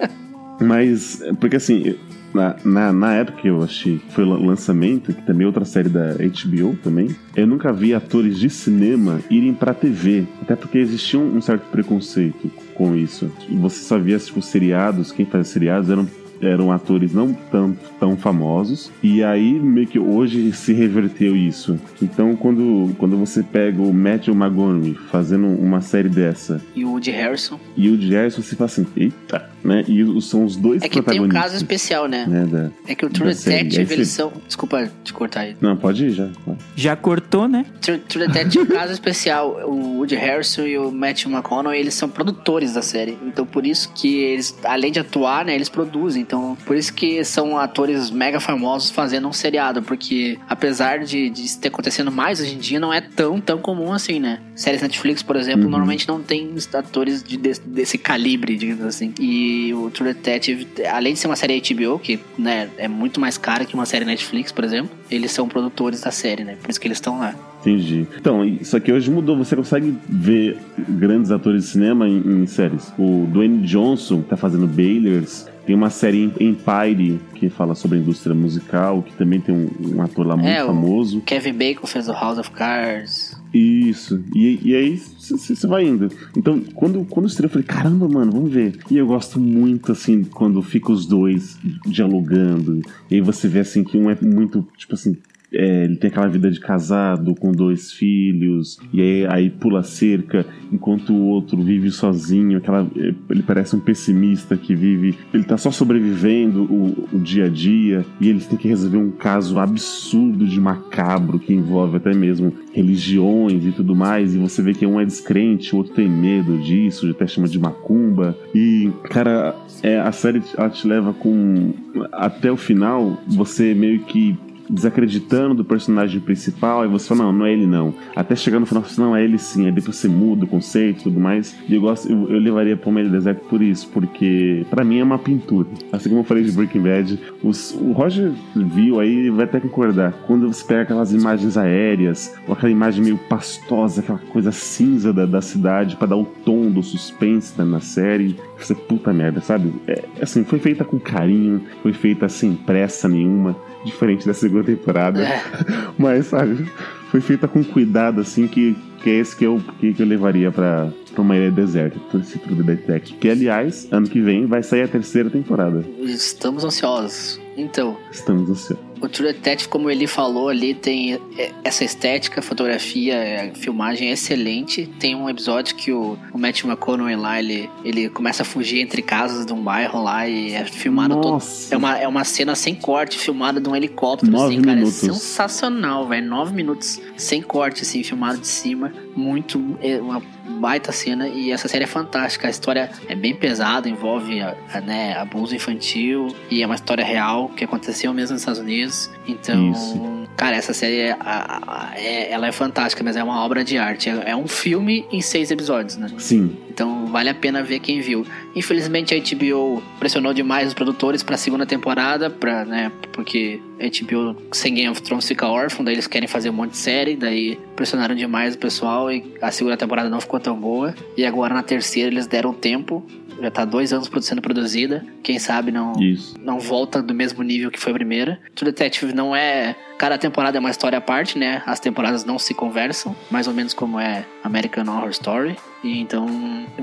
Mas, porque assim, na, na, na época que eu achei foi o lançamento, que também é outra série da HBO também, eu nunca vi atores de cinema irem pra TV. Até porque existia um, um certo preconceito com isso. Você só via, tipo, seriados, quem fazia seriados eram eram atores não tão, tão famosos e aí meio que hoje se reverteu isso então quando, quando você pega o Matthew McConaughey fazendo uma série dessa
E o Woody Harrison.
e o Gerson você fala assim, eita, né? E os- são os dois
É que tem um
protagonistas.
caso especial, né?
né, da-
É que o True. Detective, eles são. Desculpa te cortar aí.
Não, pode ir já.
Já cortou, né?
True, True Detective é um caso especial. O Woody Harrison e o Matthew McConaughey, eles são produtores da série. Então, por isso que eles, além de atuar, né, eles produzem. Então, por isso que são atores mega famosos fazendo um seriado. Porque, apesar de, de isso ter acontecendo mais hoje em dia, não é tão, tão comum assim, né? Séries Netflix, por exemplo,
Uhum.
normalmente não tem atores de, desse, desse calibre, digamos assim. E o True Detective, além de ser uma série HBO, que né, é muito mais cara que uma série Netflix, por exemplo, eles são produtores da série, né? Por isso que eles estão lá.
Entendi. Então, isso aqui hoje mudou. Você consegue ver grandes atores de cinema em, em séries. O Dwayne Johnson tá fazendo Baylors. Tem uma série em Empire que fala sobre a indústria musical, que também tem um, um ator lá muito
É,
famoso.
Kevin Bacon fez o House of Cards.
Isso. E, e aí você vai indo. Então, quando, quando estreou, eu falei, caramba, mano, vamos ver. E eu gosto muito, assim, quando fica os dois dialogando. E aí você vê, assim, que um é muito, tipo assim. É, ele tem aquela vida de casado com dois filhos, e aí, aí pula cerca, enquanto o outro vive sozinho. Aquela, é, ele parece um pessimista que vive. Ele tá só sobrevivendo o, o dia a dia, e eles têm que resolver um caso absurdo de macabro que envolve até mesmo religiões e tudo mais. E você vê que um é descrente, o outro tem medo disso, até chama de macumba. E, cara, é, a série ela te leva com. Até o final, você meio que desacreditando do personagem principal, aí você fala, não, não é ele não. Até chegar no final, você não, é ele sim. Aí depois você muda o conceito e tudo mais. E eu gosto, eu, eu levaria pra uma ilha deserta por isso, porque pra mim é uma pintura. Assim como eu falei de Breaking Bad, os- o Roger viu aí vai até concordar. Quando você pega aquelas imagens aéreas, ou aquela imagem meio pastosa, aquela coisa cinza da, da cidade, pra dar o tom do suspense né, na série, você, puta merda, sabe? É, assim, foi feita com carinho, foi feita sem pressa nenhuma, diferente da segunda temporada.
É.
Mas, sabe, foi feita com cuidado, assim, que, que é esse que eu, que, que eu levaria pra, pra uma ilha deserta, esse True Detective. Que, aliás, ano que vem vai sair a terceira temporada.
Estamos ansiosos. Então,
Estamos ansiosos.
O True Detective, como ele falou ali, tem é, essa estética, fotografia, é, filmagem é excelente. Tem um episódio que o, o Matthew McConaughey lá, ele, ele começa a fugir entre casas de um bairro lá e é filmado todo.
Nossa.
É uma, é uma cena sem corte, filmada de um helicóptero,
Nove
assim, cara.
minutos.
É sensacional, velho. Nove minutos sem corte, assim, filmado de cima. Muito. É uma baita cena. E essa série é fantástica. A história é bem pesada, envolve né, abuso infantil. E é uma história real que aconteceu mesmo nos Estados Unidos. Então.
Isso.
Cara, essa série é, a- a- é- ela é fantástica, mas é uma obra de arte. É, é um filme em seis episódios, né?
Sim,
Então vale a pena ver quem viu. Infelizmente a HBO pressionou demais os produtores pra segunda temporada, pra, né, porque a HBO sem Game of Thrones fica órfão, daí eles querem fazer um monte de série, daí pressionaram demais o pessoal e a segunda temporada não ficou tão boa. E agora na terceira eles deram tempo, já tá dois anos sendo produzida, quem sabe não
isso.
não volta do mesmo nível que foi a primeira. True Detective não é. Cada temporada é uma história à parte, né? As temporadas não se conversam, mais ou menos como é American Horror Story. E então,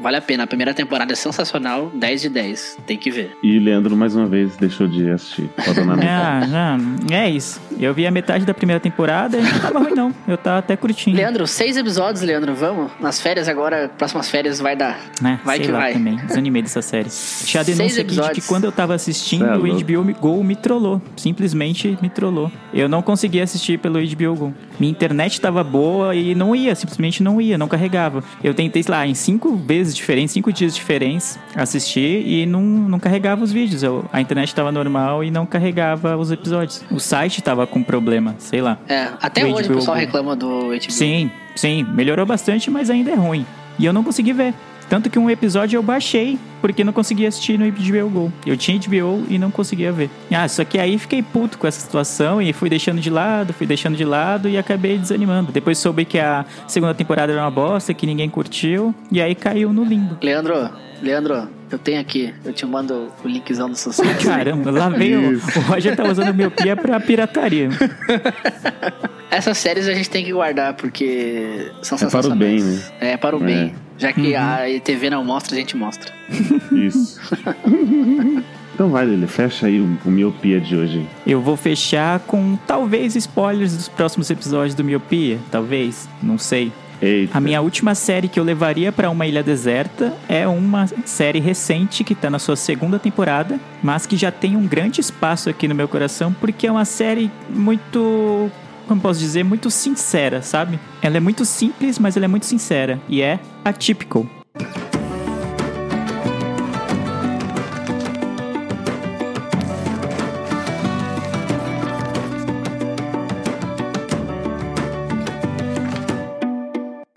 vale a pena. A primeira temporada é sensacional, 10 de 10. Tem que ver.
E Leandro, mais uma vez, deixou de assistir.
Ah, não, é isso. Eu vi a metade da primeira temporada e não tava ruim, não. Eu tava até curtindo.
Leandro, seis episódios, Leandro. Vamos? Nas férias agora, próximas férias vai dar.
né?
Vai
Sei
que
lá
vai.
também. Desanimei dessa série. Tinha a denúncia aqui de que quando eu tava assistindo,
é
o. HBO me- Go me trollou. Simplesmente me trollou. Eu não conseguia assistir pelo HBO Go. Minha internet tava boa e não ia, simplesmente não ia, não carregava. Eu tentei, sei lá, em cinco vezes diferentes, cinco dias diferentes, assistir e não, não carregava os vídeos. Eu- a internet tava normal e não carregava os episódios. O site tava com problema, sei lá.
É, até hoje o
HBO
pessoal
Go.
reclama do HBO.
Sim, sim, melhorou bastante, mas ainda é ruim. E eu não consegui ver. Tanto que um episódio eu baixei, porque não conseguia assistir no HBO Go. Eu tinha HBO e não conseguia ver. Ah, só que aí fiquei puto com essa situação e fui deixando de lado, fui deixando de lado e acabei desanimando. Depois soube que a segunda temporada era uma bosta, que ninguém curtiu, e aí caiu no limbo.
Leandro, Leandro, eu tenho aqui. Eu te mando o linkzão do sucesso.
Caramba, lá veio. O Roger tá usando miopia pra pirataria.
Essas séries a gente tem que guardar porque são
É para o
sensacionais.
bem, né?
É para o
É.
bem. Já que
Uhum.
a TV não mostra, a gente mostra.
Isso. então vai, Lili, fecha aí o, o miopia de hoje.
Eu vou fechar com talvez spoilers dos próximos episódios do Miopia. Talvez, não sei.
Eita.
A minha última série que eu levaria pra uma ilha deserta é uma série recente que tá na sua segunda temporada, mas que já tem um grande espaço aqui no meu coração porque é uma série muito, como posso dizer, muito sincera, sabe? Ela é muito simples, mas ela é muito sincera e é Atypical.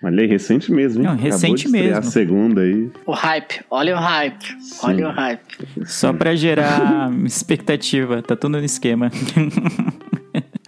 Olha aí, recente mesmo, hein?
Não, recente mesmo.
a segunda aí.
O hype, olha o hype. Olha o hype.
Só pra gerar expectativa, tá tudo no esquema.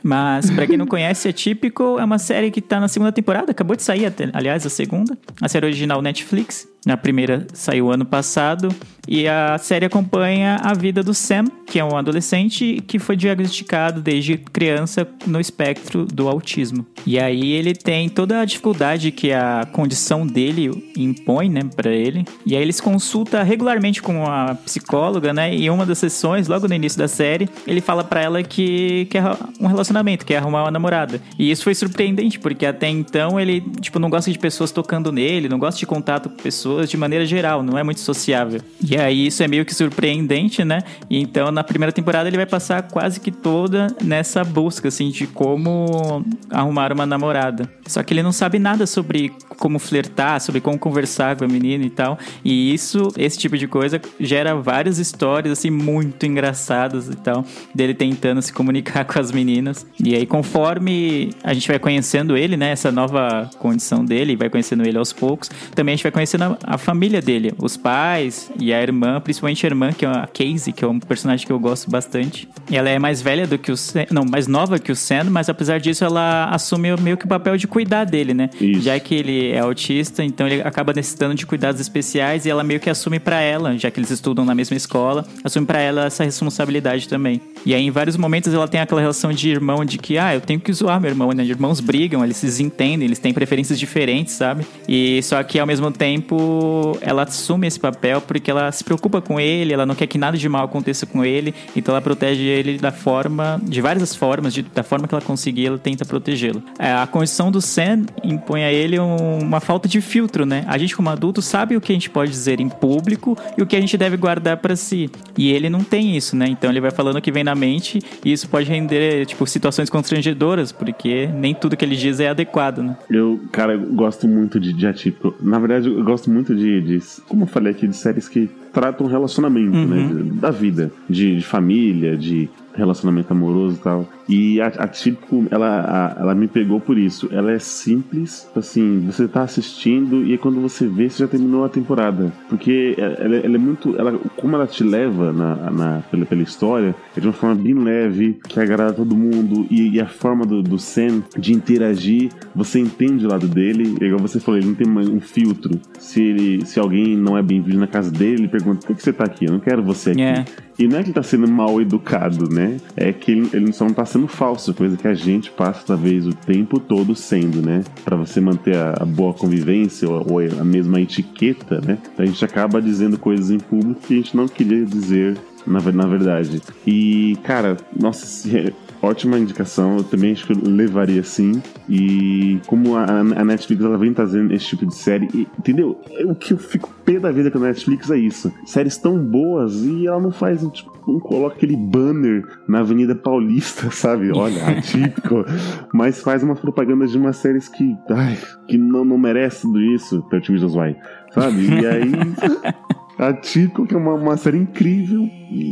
Mas, pra quem não conhece, é típico. É uma série que tá na segunda temporada, acabou de sair, aliás, a segunda. A série original Netflix. A primeira saiu ano passado. E a série acompanha a vida do Sam, que é um adolescente que foi diagnosticado desde criança no espectro do autismo. E aí ele tem toda a dificuldade que a condição dele impõe, né, para ele. E aí ele se consulta regularmente com a psicóloga, né? E em uma das sessões, logo no início da série, ele fala pra ela que quer um relacionamento, quer arrumar uma namorada. E isso foi surpreendente, porque até então ele, tipo, não gosta de pessoas tocando nele, não gosta de contato com pessoas de maneira geral, não é muito sociável. E aí isso é meio que surpreendente, né? E então na primeira temporada ele vai passar quase que toda nessa busca, assim, de como arrumar uma namorada. Só que ele não sabe nada sobre como flertar, sobre como conversar com a menina e tal. E isso, esse tipo de coisa, gera várias histórias, assim, muito engraçadas e tal, dele tentando se comunicar com as meninas. E aí, conforme a gente vai conhecendo ele, né, essa nova condição dele, vai conhecendo ele aos poucos, também a gente vai conhecendo a, a família dele, os pais e a irmã, principalmente a irmã, que é a Casey, que é um personagem que eu gosto bastante. E ela é mais velha do que o Sam, não, mais nova que o Sam, mas apesar disso, ela assume meio que o papel de cuidar dele, né?
Isso.
Já que ele é autista, então ele acaba necessitando de cuidados especiais e ela meio que assume pra ela, já que eles estudam na mesma escola, assume pra ela essa responsabilidade também. E aí em vários momentos ela tem aquela relação de irmão de que, ah, eu tenho que zoar meu irmão, né? Irmãos brigam, eles se desentendem, eles têm preferências diferentes, sabe? E só que ao mesmo tempo ela assume esse papel porque ela se preocupa com ele, ela não quer que nada de mal aconteça com ele, então ela protege ele da forma, de várias formas, de- da forma que ela conseguir, ela tenta protegê-lo. É, A condição do Sam impõe a ele um- uma falta de filtro, né? A gente como adulto sabe o que a gente pode dizer em público e o que a gente deve guardar pra si. E ele não tem isso, né? Então ele vai falando o que vem na mente e isso pode render, tipo, situações constrangedoras, porque nem tudo que ele diz é adequado, né?
Eu, cara, eu gosto muito de, de atípico. Na verdade, eu gosto muito de, de- Como eu falei aqui, de séries que tratam relacionamento,
Uhum.
né? Da vida. De, de família, de relacionamento amoroso e tal. E a, a Típico, ela, a- ela me pegou por isso. Ela é simples, assim, você tá assistindo e aí quando você vê, você já terminou a temporada. Porque ela, ela é muito. Ela, como ela te leva na, na- pela, pela história, é de uma forma bem leve, que agrada todo mundo. E, e a forma do, do Sam de interagir, você entende o lado dele. É igual você falou, ele não tem um filtro. Se, ele, se alguém não é bem-vindo na casa dele, ele pergunta pergunta: por que, que você tá aqui? Eu não quero você aqui.
É.
E não é que ele tá sendo mal educado, né? É que ele, ele só não tá sendo falso, coisa que a gente passa, talvez, o tempo todo sendo, né? Pra você manter a, a boa convivência ou, ou a mesma etiqueta, né? A gente acaba dizendo coisas em público que a gente não queria dizer na, na verdade. E, cara, nossa, é ótima indicação. Eu também acho que eu levaria sim. E como a, a Netflix ela vem trazendo esse tipo de série, e, entendeu? O que eu fico pé da vida com a Netflix é isso. Séries tão boas e ela não faz, tipo, não coloca aquele banner na Avenida Paulista, sabe? Olha, atípico. Mas faz umas propagandas de umas séries que, ai, que não, não merece tudo isso. 13 Reasons Why, sabe? E aí. Atípico, que é uma, uma série incrível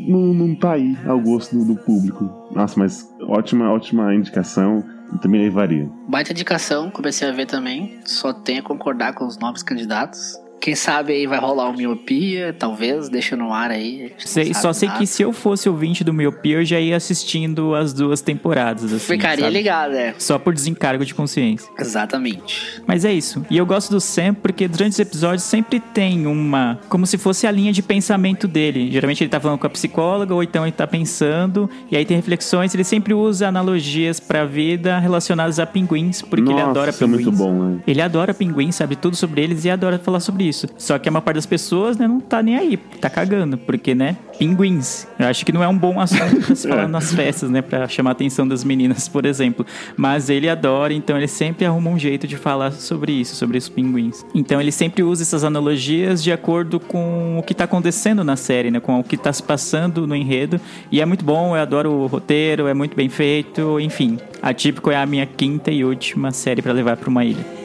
não, não tá aí ao gosto do, do público. Nossa, mas ótima, ótima indicação. Eu também levaria.
Baita indicação, comecei a ver também. Só tenho a concordar com os novos candidatos. Quem sabe aí vai rolar o miopia, talvez, deixa no ar aí.
Sei- só sei
nada.
que se eu fosse ouvinte do Miopia, eu já ia assistindo as duas temporadas. Assim,
Ficaria
sabe?
ligado, é.
Só por desencargo de consciência.
Exatamente.
Mas é isso. E eu gosto do Sam porque durante os episódios sempre tem uma. Como se fosse a linha de pensamento dele. Geralmente ele tá falando com a psicóloga, ou então ele tá pensando, e aí tem reflexões. Ele sempre usa analogias pra vida relacionadas a pinguins, porque ele
Nossa,
adora
isso é
pinguins.
muito bom, né?
Ele adora pinguins, sabe tudo sobre eles e adora falar sobre isso. Só que a maior parte das pessoas, né, não tá nem aí, tá cagando, porque, né, pinguins. Eu acho que não é um bom assunto pra se falar
É.
nas festas, né, pra chamar a atenção das meninas, por exemplo. Mas ele adora, então ele sempre arruma um jeito de falar sobre isso, sobre os pinguins. Então ele sempre usa essas analogias de acordo com o que tá acontecendo na série, né, com o que tá se passando no enredo. E é muito bom, eu adoro o roteiro, é muito bem feito, enfim. Atípico é a minha quinta e última série pra levar pra uma ilha.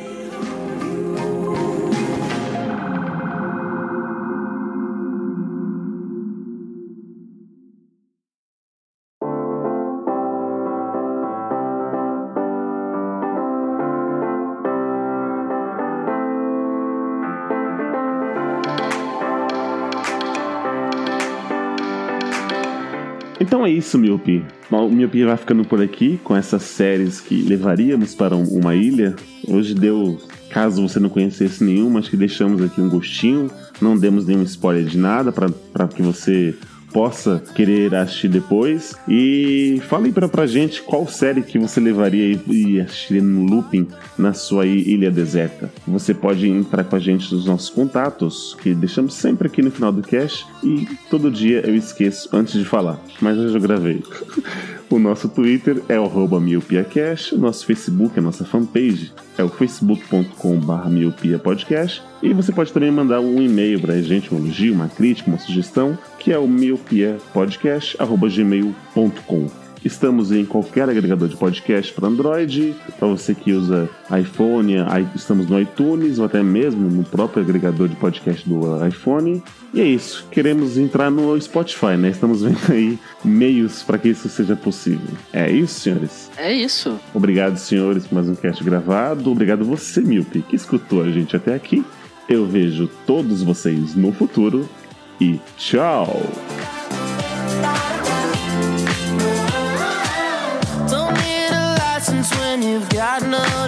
Então é isso, Miopi. O Miopi vai ficando por aqui com essas séries que levaríamos para um- uma ilha. Hoje deu, caso você não conhecesse nenhuma, acho que deixamos aqui um gostinho. Não demos nenhum spoiler de nada para que você possa querer assistir depois. E fale pra, pra gente qual série que você levaria e, assistiria no looping na sua ilha deserta. Você pode entrar com a gente nos nossos contatos, que deixamos sempre aqui no final do cast. E todo dia eu esqueço antes de falar, mas hoje eu gravei. O nosso Twitter é o arroba miopiacast, o nosso Facebook, a nossa fanpage, é o facebook.com.br miopiapodcast. E você pode também mandar um e-mail pra gente, um elogio, uma crítica, uma sugestão, que é o miopiapodcast.gmail.com. Estamos em qualquer agregador de podcast para Android, para você que usa iPhone, estamos no iTunes ou até mesmo no próprio agregador de podcast do iPhone. E é isso, queremos entrar no Spotify, né? Estamos vendo aí meios para que isso seja possível. É isso, senhores?
É isso.
Obrigado, senhores, por mais um cast gravado. Obrigado você, Milpe, que escutou a gente até aqui. Eu vejo todos vocês no futuro e tchau!
I know